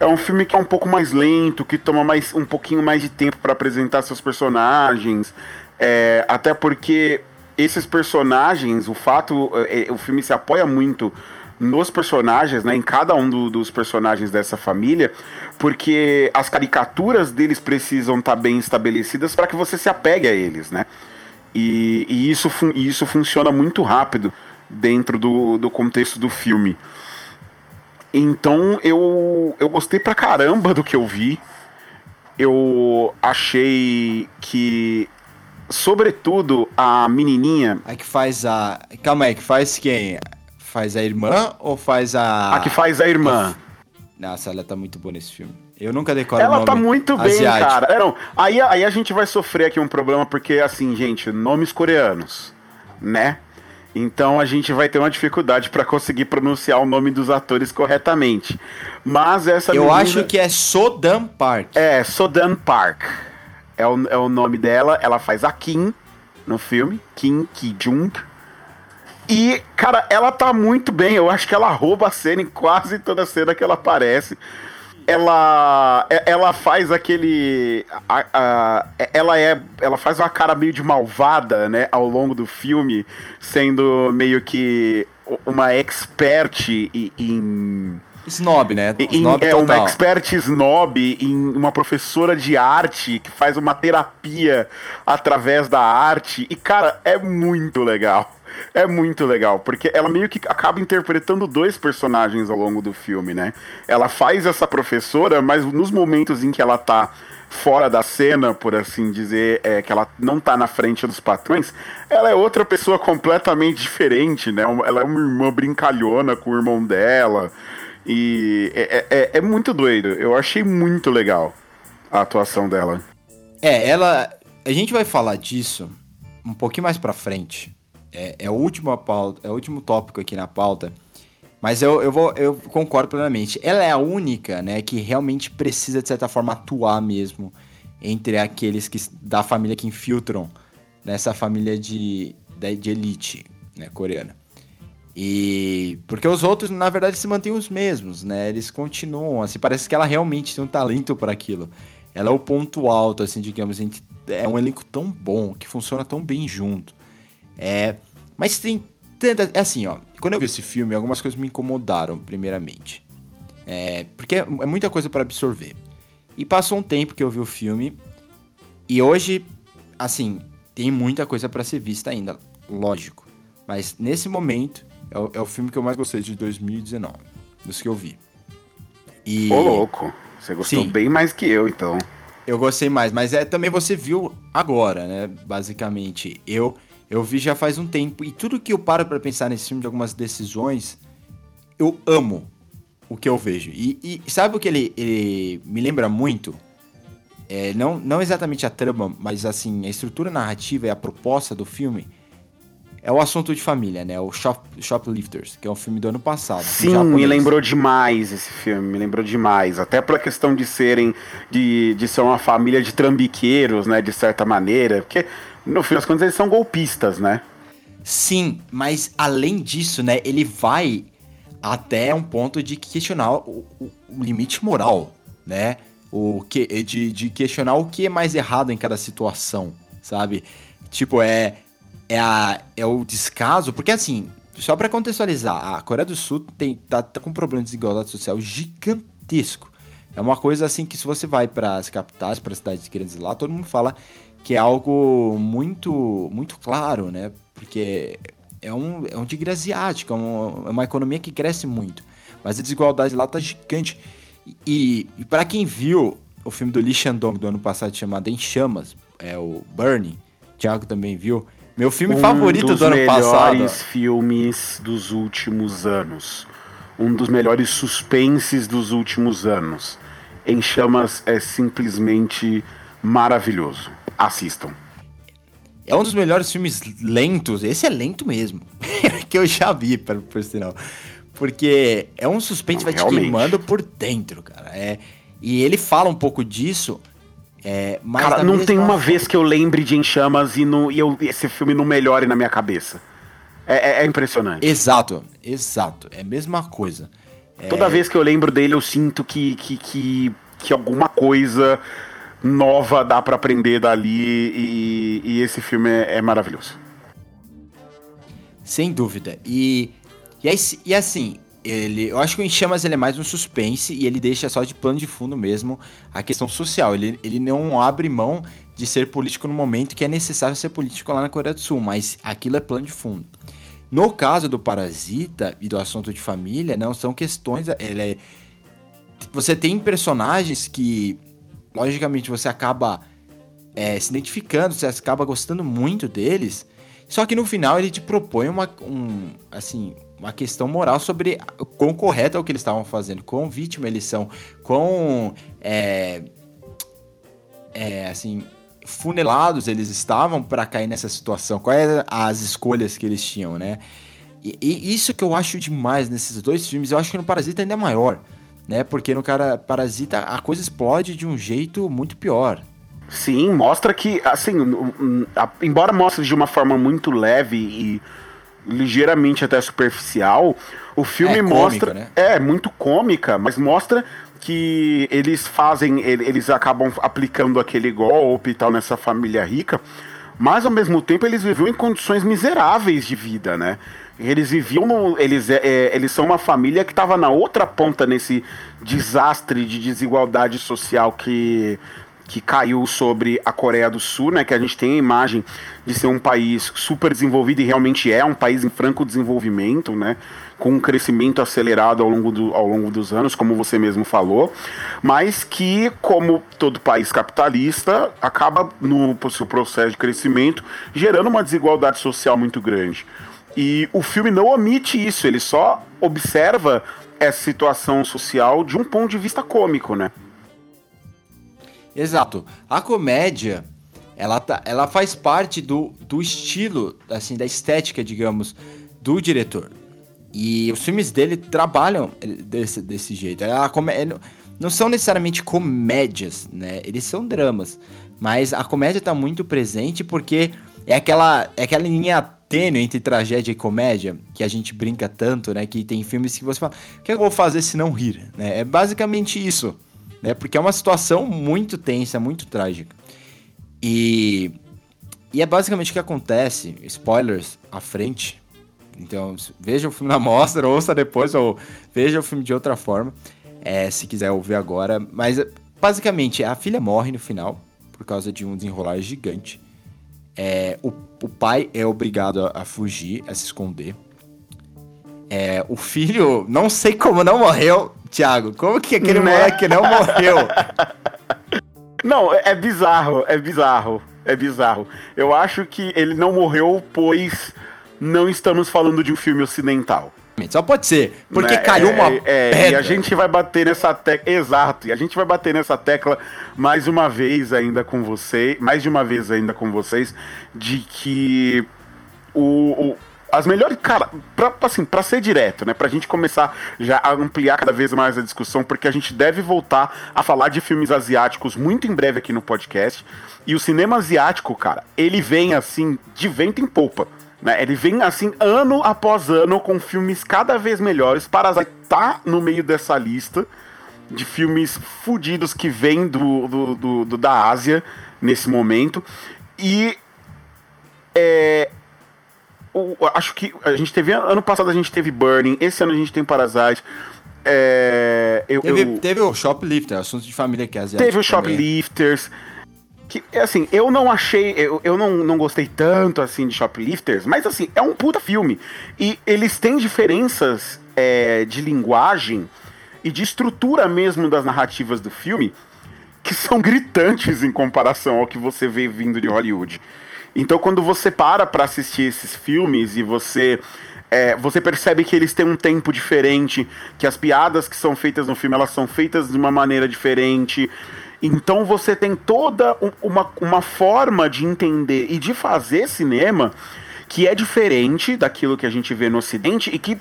é um filme que é um pouco mais lento, que toma mais um pouquinho mais de tempo para apresentar seus personagens. É, até porque esses personagens, o fato, é, o filme se apoia muito nos personagens, né, em cada um do- dos personagens dessa família, porque as caricaturas deles precisam estar bem estabelecidas para que você se apegue a eles, né? E, e isso, isso funciona muito rápido dentro do, do contexto do filme. Então eu, eu gostei pra caramba do que eu vi. Eu achei que, sobretudo, a menininha, A que faz a. Calma aí, que faz quem? Faz a irmã ou faz a. a que faz a irmã. Nossa, ela tá muito boa nesse filme. Eu nunca decoro Ela tá muito bem, asiático. cara. É, não, aí, aí a gente vai sofrer aqui um problema, porque, assim, gente, nomes coreanos, né? Então a gente vai ter uma dificuldade pra conseguir pronunciar o nome dos atores corretamente. Mas essa Eu menina- acho que é Sodam Park. É, Sodan Park. É o, é o nome dela. Ela faz a Kim no filme. Kim Ki-jung. E, cara, ela tá muito bem. Eu acho que ela rouba a cena em quase toda cena que ela aparece. Ela, é- ela faz aquele, a- a- ela é, ela faz uma cara meio de malvada, né, ao longo do filme, sendo meio que uma expert em Snob, né? em- Snob é uma expert snob em uma professora de arte que faz uma terapia através da arte. E, cara, é muito legal. É muito legal, porque ela meio que acaba interpretando dois personagens ao longo do filme, né? Ela faz essa professora, mas nos momentos em que ela tá fora da cena, por assim dizer, é, que ela não tá na frente dos patrões, ela é outra pessoa completamente diferente, né? Ela é uma irmã brincalhona com o irmão dela. E é, é, é muito doido. Eu achei muito legal a atuação dela. É, ela. A gente vai falar disso um pouquinho mais pra frente. É, é, o, último pauta, é o último tópico aqui na pauta. Mas eu, eu, vou, eu concordo plenamente. Ela é a única, né, que realmente precisa, de certa forma, atuar mesmo entre aqueles que, da família que infiltram nessa família de, de elite né, coreana. E porque os outros, na verdade, se mantêm os mesmos, né? Eles continuam, assim, parece que ela realmente tem um talento para aquilo. Ela é o ponto alto, assim, digamos, é um elenco tão bom, que funciona tão bem junto. É, mas tem tanta, é assim, ó, quando eu vi esse filme, algumas coisas me incomodaram, primeiramente. É, porque é, é muita coisa para absorver. E passou um tempo que eu vi o filme e hoje, assim, tem muita coisa para ser vista ainda, lógico. Mas nesse momento, é o, é o filme que eu mais gostei de 2019, dos que eu vi. E... Ô, louco. Você gostou Sim. bem mais que eu, então. Eu gostei mais, mas é também você viu agora, né? Basicamente, eu eu vi já faz um tempo e tudo que eu paro para pensar nesse filme de algumas decisões, eu amo o que eu vejo. E, e sabe o que ele, ele me lembra muito? É, não, não exatamente a trama, mas assim, a estrutura narrativa e a proposta do filme é o assunto de família, né? O Shop, Shoplifters, que é um filme do ano passado. Sim, me lembrou demais esse filme, me lembrou demais. Até pela questão de serem, de, de ser uma família de trambiqueiros, né? De certa maneira. Porque, no fim das contas, eles são golpistas, né? Sim, mas além disso, né? Ele vai até um ponto de questionar o, o, o limite moral, né? O que, de, de questionar o que é mais errado em cada situação, sabe? Tipo, é é, a, é o descaso, porque assim, só para contextualizar, a Coreia do Sul tem, tá, tá, com um problema de desigualdade social gigantesco. É uma coisa assim que se você vai para as capitais, para as cidades grandes lá, todo mundo fala que é algo muito muito claro, né? Porque é um, é um tigre asiático, é uma, é uma economia que cresce muito. Mas a desigualdade lá tá gigante. E, e para quem viu o filme do Lee Shandong do ano passado chamado Em Chamas, é o Burning, Thiago também viu, meu filme um favorito do ano passado. Um dos melhores filmes dos últimos anos. Um dos melhores suspenses dos últimos anos. Em Chamas é simplesmente maravilhoso. Assistam. É um dos melhores filmes lentos. Esse é lento mesmo. [LAUGHS] que eu já vi, por, por sinal. Porque é um suspense que vai te queimando por dentro, cara. É, e ele fala um pouco disso é, Cara, não tem uma vez que eu lembre de Em Chamas e, no, e eu, esse filme não melhore na minha cabeça. É, é, é impressionante. Exato, exato. É a mesma coisa. Toda é... vez que eu lembro dele, eu sinto que, que, que, que alguma coisa nova dá para aprender dali e, e, esse filme é, é, maravilhoso. Sem dúvida. E, e, e assim, ele, eu acho que o Em Chamas ele é mais um suspense e ele deixa só de plano de fundo mesmo a questão social. Ele, ele não abre mão de ser político no momento que é necessário ser político lá na Coreia do Sul, mas aquilo é plano de fundo. No caso do Parasita e do assunto de família, não são questões. Ele é, você tem personagens que, logicamente, você acaba é, se identificando, você acaba gostando muito deles. Só que no final ele te propõe uma, um, assim, uma questão moral sobre quão correto é o que eles estavam fazendo, quão vítima eles são, quão é, é, assim funelados eles estavam para cair nessa situação, quais as escolhas que eles tinham, né? E, e, isso que eu acho demais nesses dois filmes, eu acho que no Parasita ainda é maior, né? Porque no cara Parasita a coisa explode de um jeito muito pior. Sim, mostra que, assim, embora mostre de uma forma muito leve e ligeiramente até superficial, o filme é mostra. Cômica, né? É, muito cômica, mas mostra que eles fazem, eles acabam aplicando aquele golpe e tal nessa família rica, mas ao mesmo tempo eles viviam em condições miseráveis de vida, né? Eles viviam no, eles, é, é eles são uma família que estava na outra ponta nesse desastre de desigualdade social que que caiu sobre a Coreia do Sul, né? Que a gente tem a imagem de ser um país super desenvolvido e realmente é um país em franco desenvolvimento, né? Com um crescimento acelerado ao longo, do, ao longo dos anos, como você mesmo falou, mas que, como todo país capitalista, acaba no seu processo de crescimento gerando uma desigualdade social muito grande. E o filme não omite isso, ele só observa essa situação social de um ponto de vista cômico, né? Exato. A comédia, ela, tá, ela faz parte do, do estilo, assim, da estética, digamos, do diretor. E os filmes dele trabalham desse, desse jeito. A comédia, não são necessariamente comédias, né? Eles são dramas. Mas a comédia tá muito presente porque é aquela, é aquela linha tênue entre tragédia e comédia que a gente brinca tanto, né? Que tem filmes que você fala, o que eu vou fazer se não rir? Né? É basicamente isso né? Porque é uma situação muito tensa, muito trágica. E, e é basicamente o que acontece, spoilers à frente. Então, veja o filme na mostra, [LAUGHS] ouça depois, ou veja o filme de outra forma, é, se quiser ouvir agora. Mas, basicamente, a filha morre no final, por causa de um desenrolar gigante. É, o, o pai é obrigado a, a fugir, a se esconder. É, o filho, não sei como não morreu, Thiago. Como que aquele né? moleque não morreu? [LAUGHS] Não, é bizarro, é bizarro, é bizarro. Eu acho que ele não morreu, pois não estamos falando de um filme ocidental. Só pode ser, porque né? caiu uma é, é, E a gente vai bater nessa tecla. Exato, e a gente vai bater nessa tecla mais uma vez ainda com você, mais de uma vez ainda com vocês, de que o, o as melhores. Cara, pra, assim, pra ser direto, né? Pra gente começar já a ampliar cada vez mais a discussão, porque a gente deve voltar a falar de filmes asiáticos muito em breve aqui no podcast. E o cinema asiático, cara, ele vem assim, de vento em polpa. Né? Ele vem assim, ano após ano, com filmes cada vez melhores. Parasite tá no meio dessa lista de filmes fudidos que vem do, do, do, do da Ásia nesse momento. E é, acho que a gente teve. Ano passado a gente teve Burning, esse ano a gente tem Parasite. É, eu, teve, eu... teve o Shoplifter, assunto de família que é. Teve o Shoplifters. Que, assim, eu não achei. Eu, eu não, não gostei tanto assim de Shoplifters, mas assim, é um puta filme. E eles têm diferenças é, de linguagem e de estrutura mesmo das narrativas do filme que são [LAUGHS] gritantes em comparação ao que você vê vindo de Hollywood. Então, quando você para para assistir esses filmes e você é, você percebe que eles têm um tempo diferente, que as piadas que são feitas no filme elas são feitas de uma maneira diferente. Então você tem toda uma, uma forma de entender e de fazer cinema que é diferente daquilo que a gente vê no Ocidente e que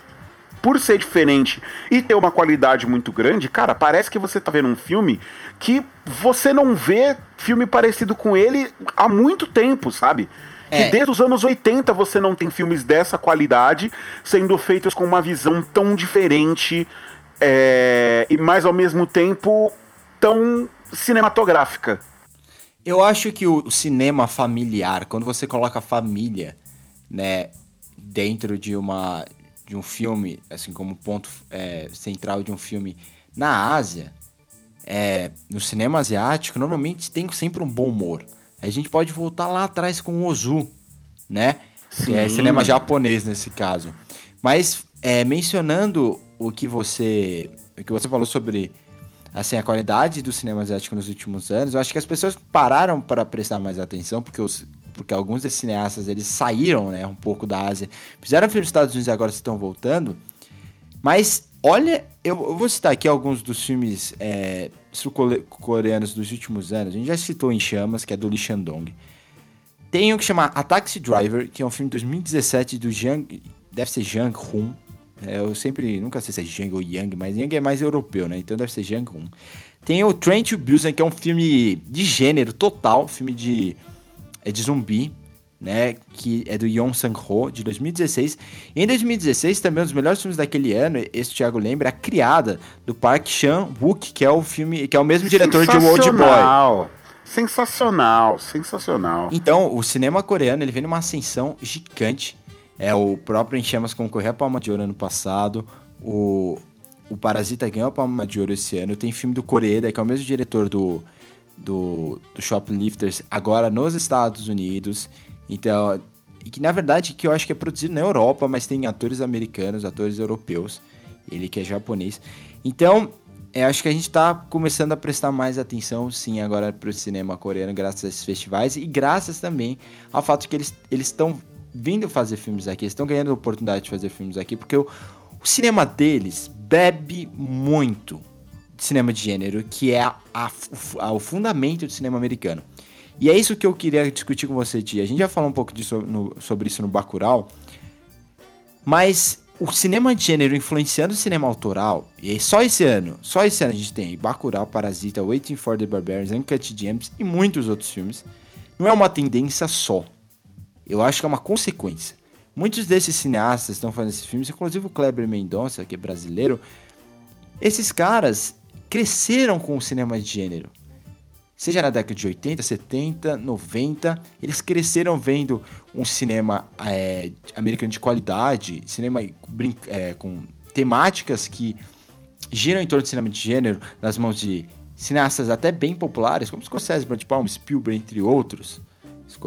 por ser diferente e ter uma qualidade muito grande, cara, parece que você tá vendo um filme que você não vê filme parecido com ele há muito tempo, sabe? É. Que desde os anos 80 você não tem filmes dessa qualidade sendo feitos com uma visão tão diferente é, e mais ao mesmo tempo tão cinematográfica. Eu acho que o cinema familiar, quando você coloca a família, né, dentro de uma de um filme, assim como ponto é, central de um filme na Ásia, é, no cinema asiático, normalmente tem sempre um bom humor. A gente pode voltar lá atrás com o Ozu, né? Sim. Que é cinema japonês nesse caso. Mas é, mencionando o que você o que você falou sobre assim a qualidade do cinema asiático nos últimos anos, eu acho que as pessoas pararam para prestar mais atenção porque os porque alguns desses cineastas eles saíram, né, um pouco da Ásia, fizeram filme nos Estados Unidos e agora estão voltando. Mas olha, eu, eu vou citar aqui alguns dos filmes é, sul-coreanos dos últimos anos. A gente já citou Em Chamas, que é do Lee Shandong. Tem um que chama A Taxi Driver, que é um filme de 2017 do Jang, deve ser Jang Hoon. É, eu sempre, nunca sei se é Jang ou Yang, mas Yang é mais europeu, né? Então deve ser Jang Hoon. Tem o Train to Busan, que é um filme de gênero total, filme de é de zumbi, né, que é do Yon Sang-ho, de 2016. E em 2016, também um dos melhores filmes daquele ano, esse o Thiago lembra, A Criada, do Park Chan-wook, que é o filme, que é o mesmo diretor de Old Boy. Sensacional, sensacional. Então, o cinema coreano, ele vem numa ascensão gigante. É o próprio Em Chamas concorreu a Palma de Ouro ano passado. O, o Parasita ganhou a Palma de Ouro esse ano. Tem filme do Coreeda, que é o mesmo diretor do do, do Shoplifters agora nos Estados Unidos. Então, e que na verdade que eu acho que é produzido na Europa, mas tem atores americanos, atores europeus. Ele que é japonês. Então, é, acho que a gente está começando a prestar mais atenção, sim, agora para o cinema coreano, graças a esses festivais e graças também ao fato que eles estão vindo fazer filmes aqui, estão ganhando a oportunidade de fazer filmes aqui, porque o, o cinema deles bebe muito de cinema de gênero, que é a, a, o fundamento do cinema americano. E é isso que eu queria discutir com você, Tia. A gente já falou um pouco disso no, sobre isso no Bacurau, mas o cinema de gênero influenciando o cinema autoral, e só esse ano, só esse ano a gente tem Bacurau, Parasita, Waiting for the Barbarians, Uncut Gems e muitos outros filmes, não é uma tendência só. Eu acho que é uma consequência. Muitos desses cineastas estão fazendo esses filmes, inclusive o Kleber Mendonça, que é brasileiro, esses caras cresceram com o cinema de gênero seja na década de 80, 70, 90, eles cresceram vendo um cinema é, americano de qualidade, cinema é, com temáticas que giram em torno do cinema de gênero, nas mãos de cineastas até bem populares, como Scorsese, Brad Palm, Spielberg, entre outros,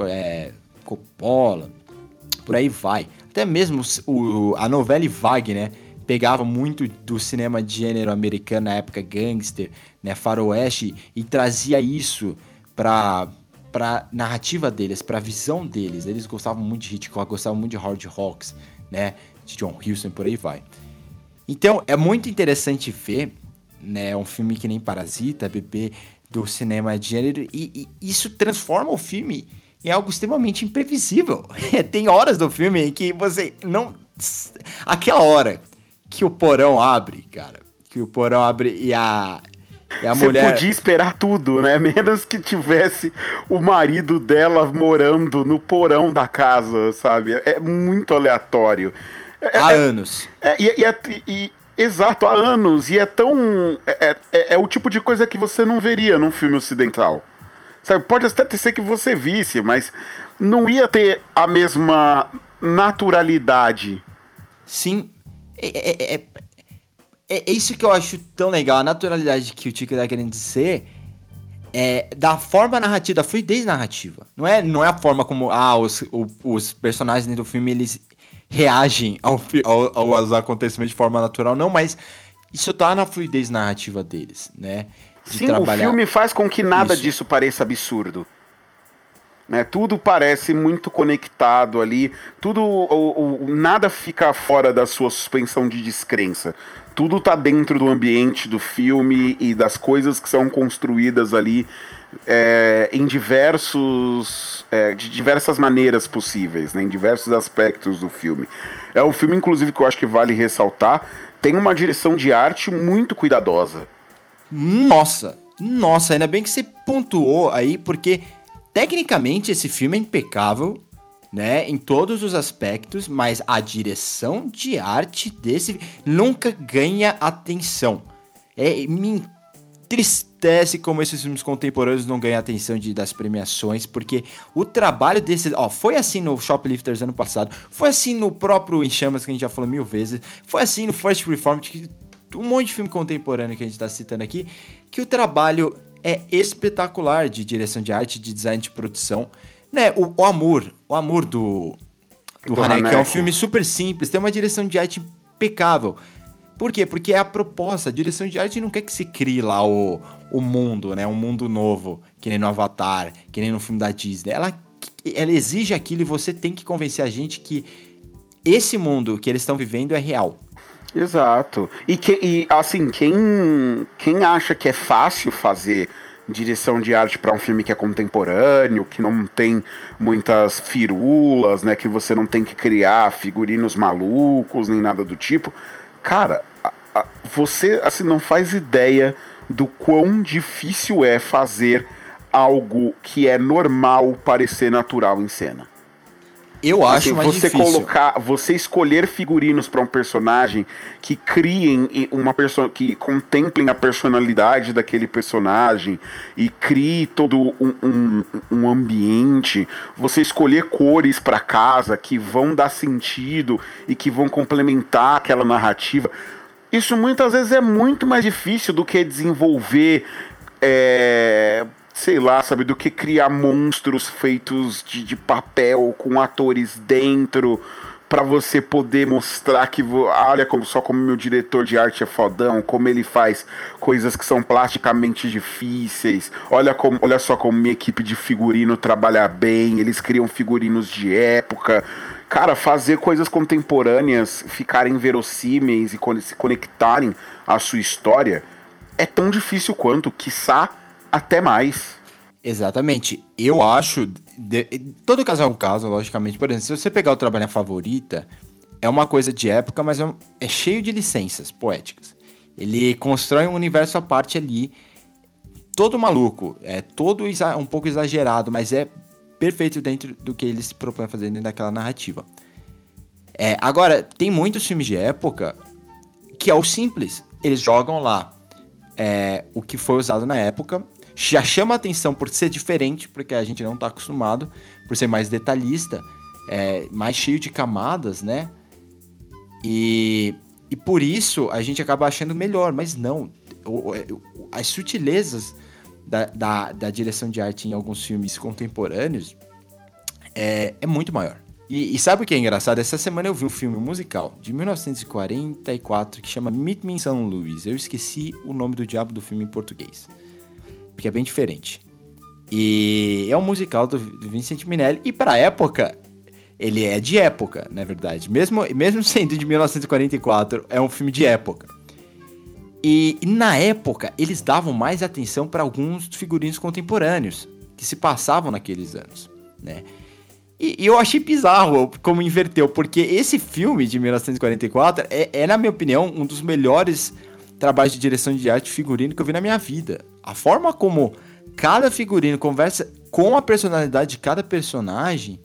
é, Coppola, por aí vai. Até mesmo o, a novela Wagner, né? Pegava muito do cinema de gênero americano na época gangster, né, faroeste e trazia isso para para narrativa deles, para visão deles. Eles gostavam muito de Hitchcock, gostavam muito de Howard Hawks, né, de John Huston, por aí vai. Então, é muito interessante ver, né, um filme que nem Parasita, bebê do cinema de gênero e, e isso transforma o filme em algo extremamente imprevisível. [LAUGHS] Tem horas do filme que você não aquela hora que o porão abre, cara. Que o porão abre e a. E a Você mulher. podia esperar tudo, né? [LAUGHS] Menos que tivesse o marido dela morando no porão da casa, sabe? É muito aleatório. É, há é, anos. É, e, é, e, e, exato, há anos. E é tão. É, é, é, o tipo de coisa que você não veria num filme ocidental. Sabe? Pode até ser que você visse, mas não ia ter a mesma naturalidade. Sim, é, é, é, é, isso que eu acho tão legal, a naturalidade que o Tico tá querendo dizer é da forma narrativa, da fluidez narrativa. Não é, não é a forma como ah, os, o, os personagens do filme eles reagem ao, ao, aos acontecimentos de forma natural, não, mas isso tá na fluidez narrativa deles, né? De Sim, trabalhar. o filme faz com que nada isso. disso pareça absurdo. Né? Tudo parece muito conectado ali, tudo nada fica fora da sua suspensão de descrença. Tudo tá dentro do ambiente do filme e das coisas que são construídas ali é, em diversos é, de diversas maneiras possíveis, né? em diversos aspectos do filme. É um filme, inclusive, que eu acho que vale ressaltar, tem uma direção de arte muito cuidadosa. Nossa, nossa, ainda bem que você pontuou aí, porque Tecnicamente, esse filme é impecável, né, em todos os aspectos, mas a direção de arte desse nunca ganha atenção. É, me entristece como esses filmes contemporâneos não ganham atenção de, das premiações, porque o trabalho desse, ó, foi assim no Shoplifters ano passado, foi assim no próprio Em Chamas que a gente já falou mil vezes, foi assim no First Reformed, um monte de filme contemporâneo que a gente está citando aqui, que o trabalho é espetacular de direção de arte, de design de produção. Né, o, o Amor, o Amor do, do, do Haneke, é um filme super simples, tem uma direção de arte impecável. Por quê? Porque é a proposta, a direção de arte não quer que se crie lá o, o mundo, né? Um mundo novo, que nem no Avatar, que nem no filme da Disney. Ela, ela exige aquilo e você tem que convencer a gente que esse mundo que eles estão vivendo é real. Exato. E, que, e assim, quem, quem acha que é fácil fazer direção de arte para um filme que é contemporâneo, que não tem muitas firulas, né, que você não tem que criar figurinos malucos nem nada do tipo. Cara, a, a, você assim não faz ideia do quão difícil é fazer algo que é normal parecer natural em cena. Eu acho assim, mais você difícil. colocar, você escolher figurinos para um personagem que criem uma pessoa que contemplem a personalidade daquele personagem e crie todo um, um, um ambiente. Você escolher cores para casa que vão dar sentido e que vão complementar aquela narrativa. Isso muitas vezes é muito mais difícil do que desenvolver é, sei lá, sabe, do que criar monstros feitos de, de papel com atores dentro para você poder mostrar que olha como só como meu diretor de arte é fodão, como ele faz coisas que são plasticamente difíceis. Olha como, olha só como minha equipe de figurino trabalha bem, eles criam figurinos de época. Cara, fazer coisas contemporâneas ficarem verossímeis e se conectarem à sua história é tão difícil quanto, quiçá até mais. Exatamente. Eu acho. De, todo caso é um caso, logicamente. Por exemplo, se você pegar o Trabalho Favorita, é uma coisa de época, mas é, um, é cheio de licenças poéticas. Ele constrói um universo à parte ali, todo maluco, é todo um pouco exagerado, mas é perfeito dentro do que ele se propõe a fazer dentro daquela narrativa. É, agora, tem muitos filmes de época que é o simples. Eles jogam lá é, o que foi usado na época já chama atenção por ser diferente, porque a gente não está acostumado, por ser mais detalhista, é, mais cheio de camadas, né? E, e por isso a gente acaba achando melhor, mas não. as sutilezas da, da, da, direção de arte em alguns filmes contemporâneos é, é muito maior. E, e, sabe o que é engraçado? Essa semana eu vi um filme musical de 1944 que chama Meet Me in St. Louis. Eu esqueci o nome do diabo do filme em português porque é bem diferente. E é um musical do Vincent Minelli, e para época, ele é de época, na verdade. Mesmo, mesmo [LAUGHS] sendo de 1944, é um filme de época. E, e na época, eles davam mais atenção para alguns figurinos contemporâneos que se passavam naqueles anos, né? E, e, eu achei bizarro como inverteu, porque esse filme de 1944 é, é, na minha opinião, um dos melhores trabalhos de direção de arte figurino que eu vi na minha vida. A forma como cada figurino conversa com a personalidade de cada personagem,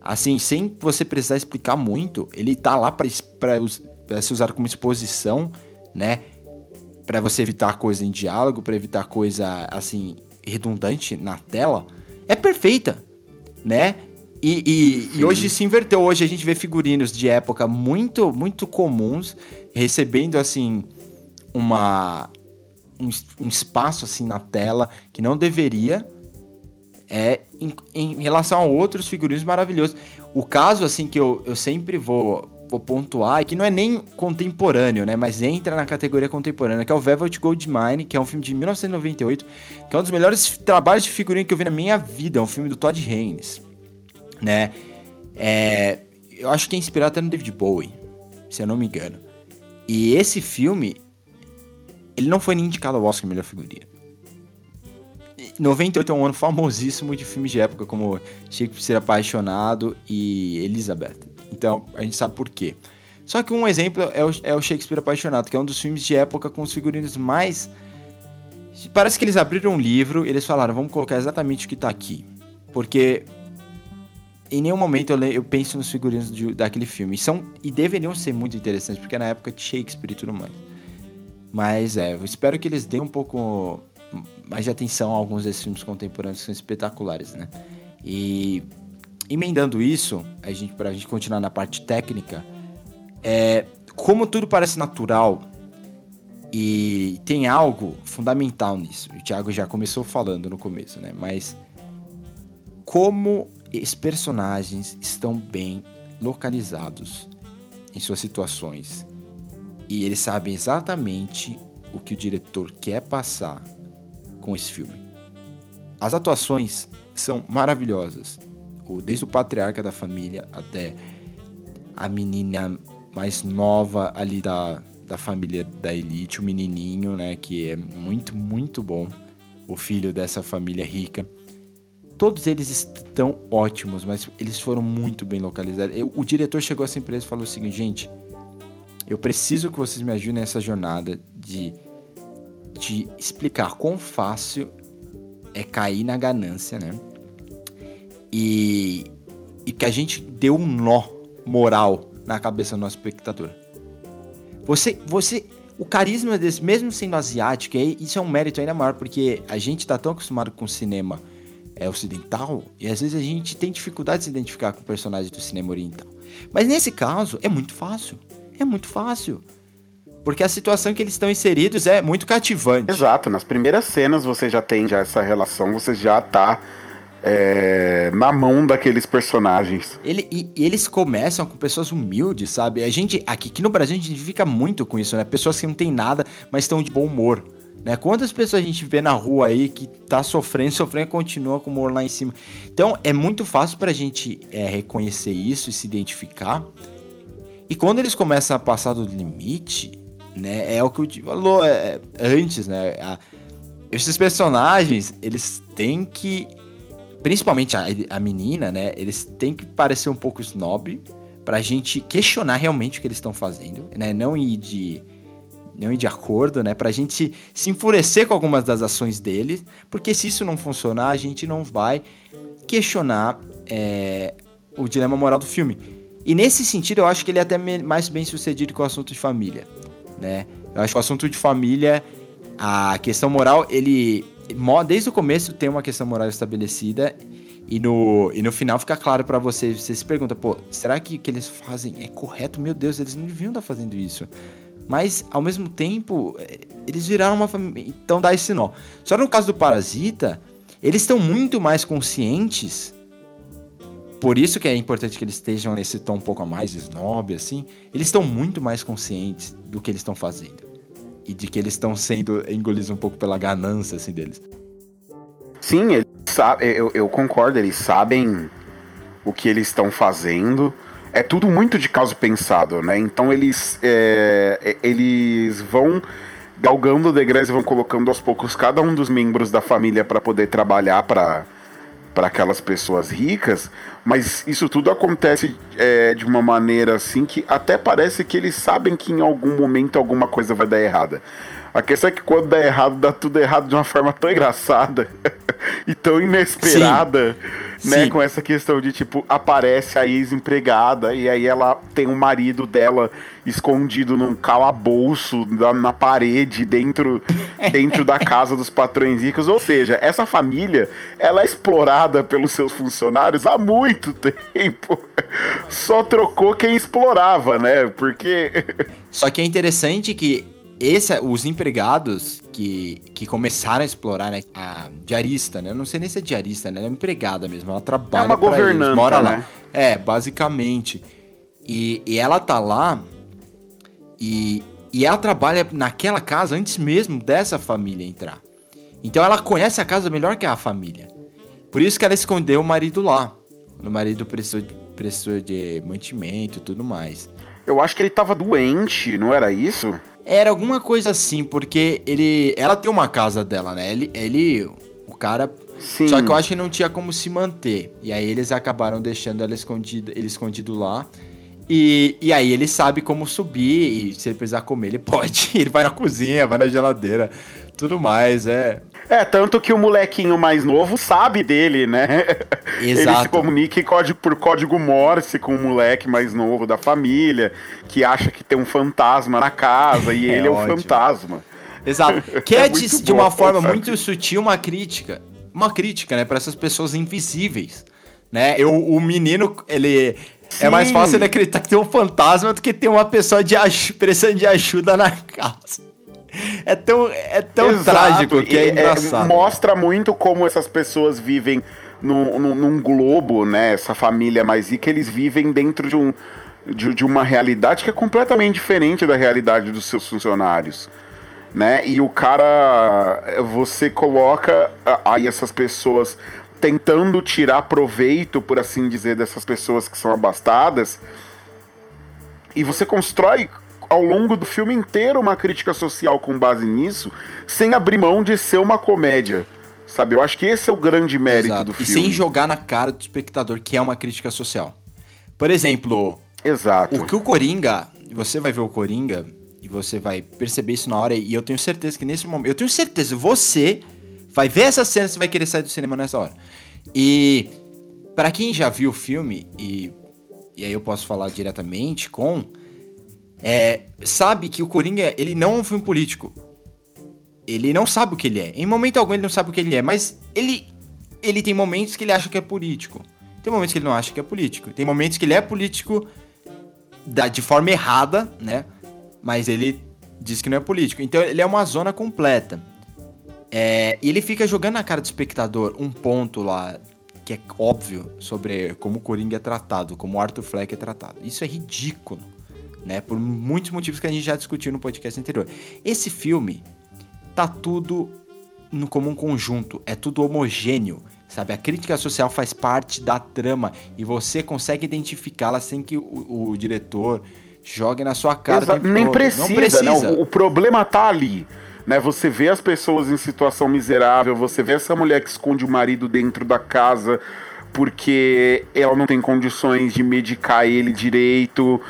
assim, sem você precisar explicar muito, ele tá lá para se usar como exposição, né? Para você evitar coisa em diálogo, para evitar coisa assim redundante na tela, é perfeita, né? E, e, e, hoje se inverteu. Hoje a gente vê figurinos de época muito, muito comuns recebendo assim uma um, um, espaço assim na tela que não deveria é em, em, relação a outros figurinos maravilhosos. O caso assim que eu, eu sempre vou, vou pontuar é que não é nem contemporâneo, né, mas entra na categoria contemporânea, que é o Velvet Goldmine, que é um filme de 1998, que é um dos melhores trabalhos de figurino que eu vi na minha vida, é um filme do Todd Haynes, né? É, eu acho que é inspirado até no David Bowie, se eu não me engano. E esse filme, ele não foi nem indicado ao Oscar melhor figurinha. 98 é um ano famosíssimo de filmes de época como Shakespeare Apaixonado e Elizabeth. Então, a gente sabe por quê. Só que um exemplo é o, é o Shakespeare Apaixonado, que é um dos filmes de época com os figurinos mais. Parece que eles abriram um livro e eles falaram, vamos colocar exatamente o que tá aqui. Porque em nenhum momento eu, eu penso nos figurinos de, daquele filme. E, são, e deveriam ser muito interessantes, porque na época de Shakespeare e tudo mais. Mas é, eu espero que eles deem um pouco mais de atenção a alguns desses filmes contemporâneos que são espetaculares, né? E emendando isso, a gente, pra gente continuar na parte técnica, é, como tudo parece natural e tem algo fundamental nisso, o Thiago já começou falando no começo, né? Mas como os personagens estão bem localizados em suas situações e eles sabem exatamente o que o diretor quer passar com esse filme. As atuações são maravilhosas, desde o patriarca da família até a menina mais nova ali da, da família da elite, o menininho, né, que é muito, muito bom, o filho dessa família rica. Todos eles estão ótimos, mas eles foram muito bem localizados. o diretor chegou a essa empresa e falou o seguinte, gente, eu preciso que vocês me ajudem nessa jornada de, de explicar quão fácil é cair na ganância, né? E, e que a gente deu um nó moral na cabeça do nosso espectador. Você, você, o carisma desse, mesmo sendo asiático, isso é um mérito ainda maior, porque a gente está tão acostumado com o cinema é, ocidental e às vezes a gente tem dificuldade de se identificar com personagens do cinema oriental. Mas nesse caso é muito fácil. É muito fácil. Porque a situação que eles estão inseridos é muito cativante. Exato, nas primeiras cenas você já tem já essa relação, você já tá é, na mão daqueles personagens. Ele, e, e eles começam com pessoas humildes, sabe? A gente, aqui, aqui no Brasil, a gente fica muito com isso, né? Pessoas que não tem nada, mas estão de bom humor. Né? Quantas pessoas a gente vê na rua aí que tá sofrendo, sofrendo e continua com o humor lá em cima. Então é muito fácil pra gente é, reconhecer isso e se identificar. E quando eles começam a passar do limite, né? É o que eu falou é, antes, né? A, esses personagens, eles têm que principalmente a, a menina, né? Eles têm que parecer um pouco snob pra gente questionar realmente o que eles estão fazendo, né? Não ir de não ir de acordo, né? Pra gente se enfurecer com algumas das ações deles, porque se isso não funcionar, a gente não vai questionar é, o dilema moral do filme. E nesse sentido, eu acho que ele é até mais bem sucedido com o assunto de família, né? Eu acho que o assunto de família, a questão moral, ele desde o começo tem uma questão moral estabelecida e no, e no final fica claro para você, você se pergunta, pô, será que o que eles fazem é correto? Meu Deus, eles não deviam estar fazendo isso. Mas, ao mesmo tempo, é, eles viraram uma família. Então dá esse nó. Só no caso do Parasita, eles estão muito mais conscientes. Por isso que é importante que eles estejam nesse tom um pouco mais snob, assim. Eles estão muito mais conscientes do que eles estão fazendo e de que eles estão sendo engolidos um pouco pela ganância assim deles. Sim, eles sabem, eu, eu concordo, eles sabem o que eles estão fazendo. É tudo muito de caso pensado, né? Então eles, é eles vão galgando degraus e vão colocando aos poucos cada um dos membros da família para poder trabalhar para para aquelas pessoas ricas, mas isso tudo acontece é, de uma maneira assim que até parece que eles sabem que em algum momento alguma coisa vai dar errada. A questão é que quando dá errado, dá tudo errado de uma forma tão engraçada [LAUGHS] e tão inesperada. Sim né? Sim. Com essa questão de, tipo, aparece a ex-empregada e aí ela tem o um marido dela escondido num calabouço na, na parede dentro, [LAUGHS] dentro da casa dos patrões ricos. Ou seja, essa família, ela é explorada pelos seus funcionários há muito [LAUGHS] tempo. Só trocou quem explorava, né? Porque... Só que é interessante que esse, os empregados que, que começaram a explorar né, a diarista, né? Eu não sei nem se é diarista, né? Ela é empregada mesmo, ela trabalha é uma governanta, eles, mora né? lá. É, basicamente. E, e ela tá lá e, e ela trabalha naquela casa antes mesmo dessa família entrar. Então ela conhece a casa melhor que a família. Por isso que ela escondeu o marido lá. O marido precisou, precisou de mantimento e tudo mais. Eu acho que ele tava doente, não era isso? Era alguma coisa assim, porque ele. Ela tem uma casa dela, né? Ele. ele o cara. Sim. Só que eu acho que não tinha como se manter. E aí eles acabaram deixando ela escondida, ele escondido lá. E, e aí ele sabe como subir. E se ele precisar comer, ele pode. [LAUGHS] Ele vai na cozinha, vai na geladeira, tudo mais. É. É, tanto que o molequinho mais novo sabe dele, né? Exato. [LAUGHS] Ele se comunica código, por código Morse com o moleque mais novo da família, que acha que tem um fantasma na casa e [LAUGHS] é ele é o fantasma. Exato. [LAUGHS] Que é, é de, de, uma forma sabe? muito sutil uma crítica. Uma crítica, né, para essas pessoas invisíveis. Né? Eu, o menino, ele. Sim. É mais fácil ele acreditar que tem um fantasma do que ter uma pessoa de precisando de ajuda na casa é tão, é tão Exato. trágico que é, é engraçado. É, mostra muito como essas pessoas vivem num, num, num, globo, né? Essa família mais rica, eles vivem dentro de, um, de, de uma realidade que é completamente diferente da realidade dos seus funcionários. Né? E o cara, você coloca aí essas pessoas tentando tirar proveito, por assim dizer, dessas pessoas que são abastadas, e você constrói ao longo do filme inteiro uma crítica social com base nisso, sem abrir mão de ser uma comédia. Sabe? Eu acho que esse é o grande mérito Exato. do filme. E sem jogar na cara do espectador que é uma crítica social. Por exemplo, Exato. o que o Coringa, você vai ver o Coringa e você vai perceber isso na hora e eu tenho certeza que nesse momento, eu tenho certeza, você vai ver essa cena, você vai querer sair do cinema nessa hora. E para quem já viu o filme e e aí eu posso falar diretamente com é, sabe que o Coringa, ele não é um filme político. Ele não sabe o que ele é. Em momento algum ele não sabe o que ele é, mas ele, ele tem momentos que ele acha que é político. Tem momentos que ele não acha que é político. Tem momentos que ele é político da, de forma errada, né? Mas ele diz que não é político. Então ele é uma zona completa. É, e ele fica jogando na cara do espectador um ponto lá que é óbvio sobre como o Coringa é tratado, como o Arthur Fleck é tratado. Isso é ridículo, né? Por muitos motivos que a gente já discutiu no podcast anterior. Esse filme tá tudo no, como um conjunto, é tudo homogêneo, sabe? A crítica social faz parte da trama e você consegue identificá-la sem que o, o diretor jogue na sua cara. Exa- nem precisa, Não precisa. né? O, o problema tá ali. Né? Você vê as pessoas em situação miserável, você vê essa mulher que esconde o marido dentro da casa porque ela não tem condições de medicar ele direito.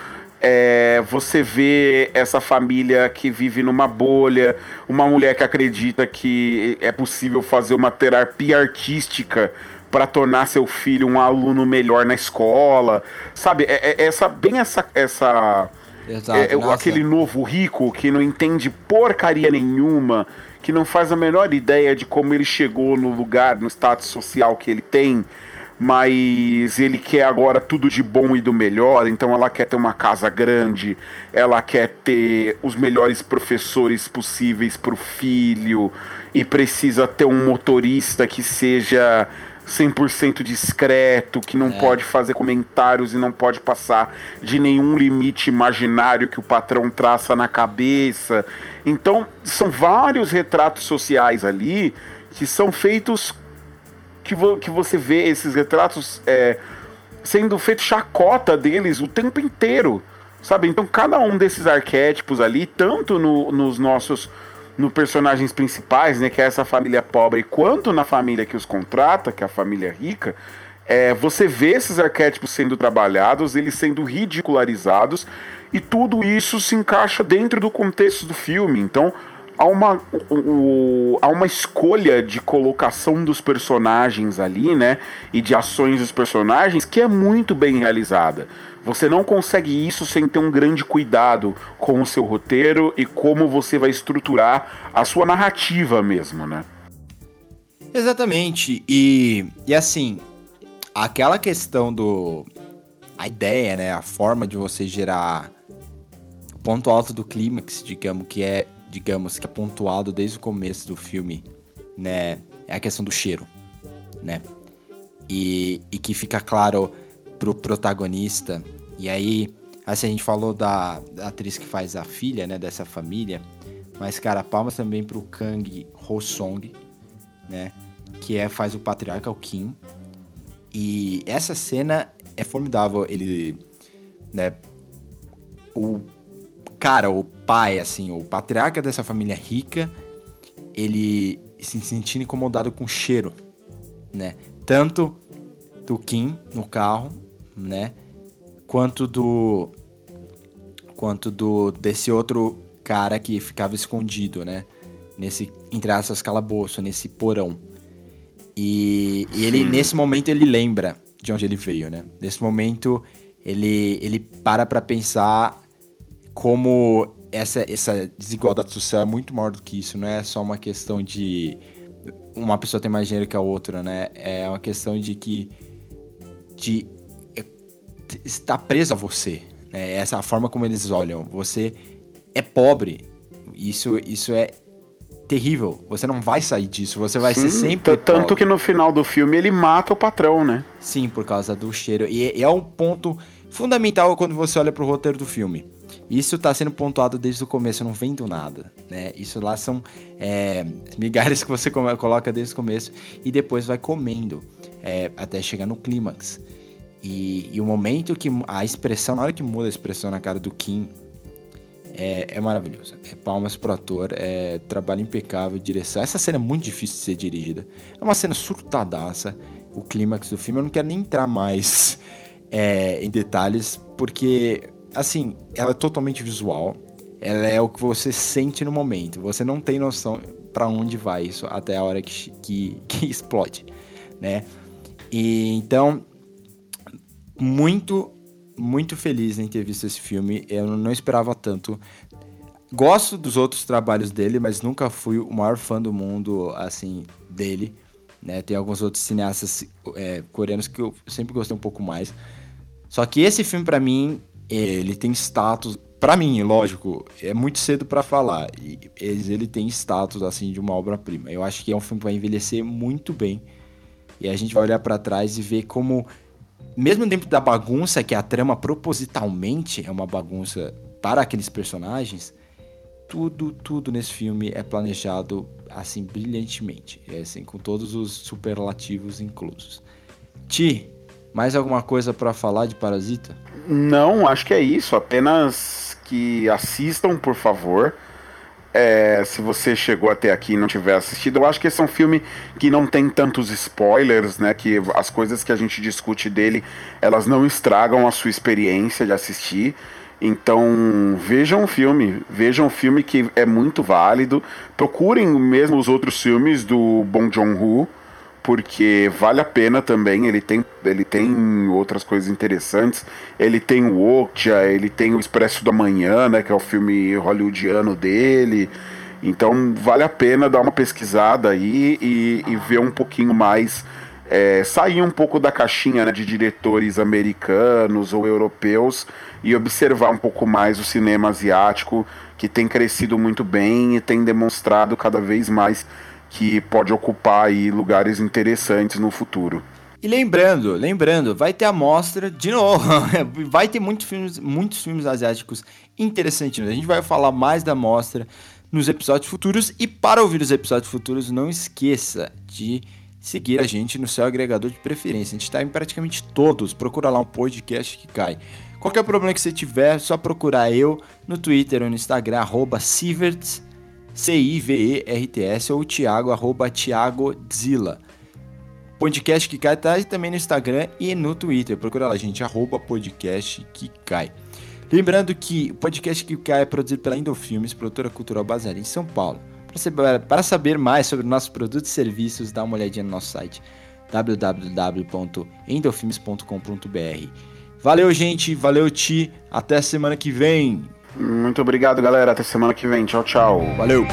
É, você vê essa família que vive numa bolha, uma mulher que acredita que é possível fazer uma terapia artística para tornar seu filho um aluno melhor na escola, sabe? É, é essa bem essa essa Exato, é, é, aquele novo rico que não entende porcaria nenhuma, que não faz a menor ideia de como ele chegou no lugar, no status social que ele tem, mas ele quer agora tudo de bom e do melhor, então ela quer ter uma casa grande, ela quer ter os melhores professores possíveis para o filho e precisa ter um motorista que seja 100% discreto, que não pode fazer comentários e não pode passar de nenhum limite imaginário que o patrão traça na cabeça. Então, são vários retratos sociais ali que são feitos que, vo- que você vê esses retratos é, sendo feito chacota deles o tempo inteiro, sabe? Então cada um desses arquétipos ali, tanto no- nos nossos no personagens principais, né, que é essa família pobre, quanto na família que os contrata, que é a família rica, é, você vê esses arquétipos sendo trabalhados, eles sendo ridicularizados, e tudo isso se encaixa dentro do contexto do filme. Então, há uma, o- há uma escolha de colocação dos personagens ali, né? E de ações dos personagens que é muito bem realizada. Você não consegue isso sem ter um grande cuidado com o seu roteiro e como você vai estruturar a sua narrativa mesmo, né? Exatamente. E, e assim, aquela questão do. A ideia, né? A forma de você gerar o ponto alto do clímax, digamos, que é, digamos, que é pontuado desde o começo do filme, né? É a questão do cheiro, né? E, e que fica claro pro protagonista. E aí, assim, a gente falou da, da atriz que faz a filha, né? Dessa família. Mas, cara, palmas também pro Kang Ho Song, né? Que é, faz o patriarca o Kim. E essa cena é formidável. Ele, né? O cara, o pai, assim, o patriarca dessa família rica, ele se sentindo incomodado com o cheiro, né? Tanto do Kim no carro, né? Quanto do quanto do desse outro cara que ficava escondido, né? Nesse entre aspas calabouço, nesse porão. E, e ele nesse momento ele lembra de onde ele veio, né? Nesse momento ele ele para pra pensar como essa, essa desigualdade social é muito maior do que isso, não é só uma questão de uma pessoa ter mais dinheiro que a outra, né? É uma questão de que de é, está preso a você, né? Essa é a forma como eles olham. Você é pobre. Isso isso é terrível. Você não vai sair disso. Você vai ser Sim, sempre t- Tanto pobre. que no final do filme ele mata o patrão, né? Sim, por causa do cheiro. E, e é um ponto fundamental quando você olha pro roteiro do filme. Isso tá sendo pontuado desde o começo, não vem do nada, né? Isso lá são é, migalhas que você coloca desde o começo e depois vai comendo é, até chegar no clímax. E, e o momento que a expressão, na hora que muda a expressão na cara do Kim, é, é maravilhoso. É palmas pro ator, é trabalho impecável, direção. Essa cena é muito difícil de ser dirigida. É uma cena surtadaça. O clímax do filme, eu não quero nem entrar mais [LAUGHS] é, em detalhes, porque, assim, ela é totalmente visual. Ela é o que você sente no momento. Você não tem noção para onde vai isso até a hora que, que, [LAUGHS] que explode, né? E então, muito, muito feliz em ter visto esse filme. Eu não esperava tanto. Gosto dos outros trabalhos dele, mas nunca fui o maior fã do mundo, assim, dele. Né? Tem alguns outros cineastas é, coreanos que eu sempre gostei um pouco mais. Só que esse filme, pra mim, ele tem status para mim, lógico, é muito cedo para falar. Ele tem status assim de uma obra-prima. Eu acho que é um filme que vai envelhecer muito bem. E a gente vai olhar para trás e ver como mesmo dentro da bagunça que a trama propositalmente é uma bagunça para aqueles personagens, tudo, tudo nesse filme é planejado assim brilhantemente, é assim com todos os superlativos inclusos. Ti, mais alguma coisa para falar de Parasita? Não, acho que é isso. Apenas que assistam, por favor. É, se você chegou até aqui e não tiver assistido, eu acho que esse é um filme que não tem tantos spoilers, né? Que as coisas que a gente discute dele, elas não estragam a sua experiência de assistir. Então vejam o filme, vejam o filme que é muito válido. Procurem mesmo os outros filmes do Bong Joon-ho porque vale a pena também. Ele tem, ele tem outras coisas interessantes. Ele tem o Okja, ele tem o Expresso da Manhã, né, que é o filme hollywoodiano dele. Então vale a pena dar uma pesquisada aí e, e ver um pouquinho mais. É, sair um pouco da caixinha né, de diretores americanos ou europeus e observar um pouco mais o cinema asiático, que tem crescido muito bem e tem demonstrado cada vez mais que pode ocupar aí lugares interessantes no futuro. E lembrando, lembrando, vai ter a mostra de novo. [LAUGHS] vai ter muitos filmes, muitos filmes asiáticos interessantes. A gente vai falar mais da mostra nos episódios futuros e para ouvir os episódios futuros, não esqueça de seguir a gente no seu agregador de preferência. A gente está em praticamente todos. Procura lá um podcast que cai. Qualquer problema que você tiver, é só procurar eu no Twitter ou no Instagram, arroba Sieverts, C-I-V-E-R-T-S ou Thiago, arroba Thiago Zilla. Podcast que cai tá também no Instagram e no Twitter. Procura lá, gente, arroba podcast que cai. Lembrando que o podcast que cai é produzido pela Indofilmes, produtora cultural baseada em São Paulo. Para saber, mais sobre nossos produtos e serviços, dá uma olhadinha no nosso site www.endofilmes.com.br. Valeu, gente. Valeu, Ti. Até semana que vem. Muito obrigado, galera. Até semana que vem. Tchau, tchau. Valeu.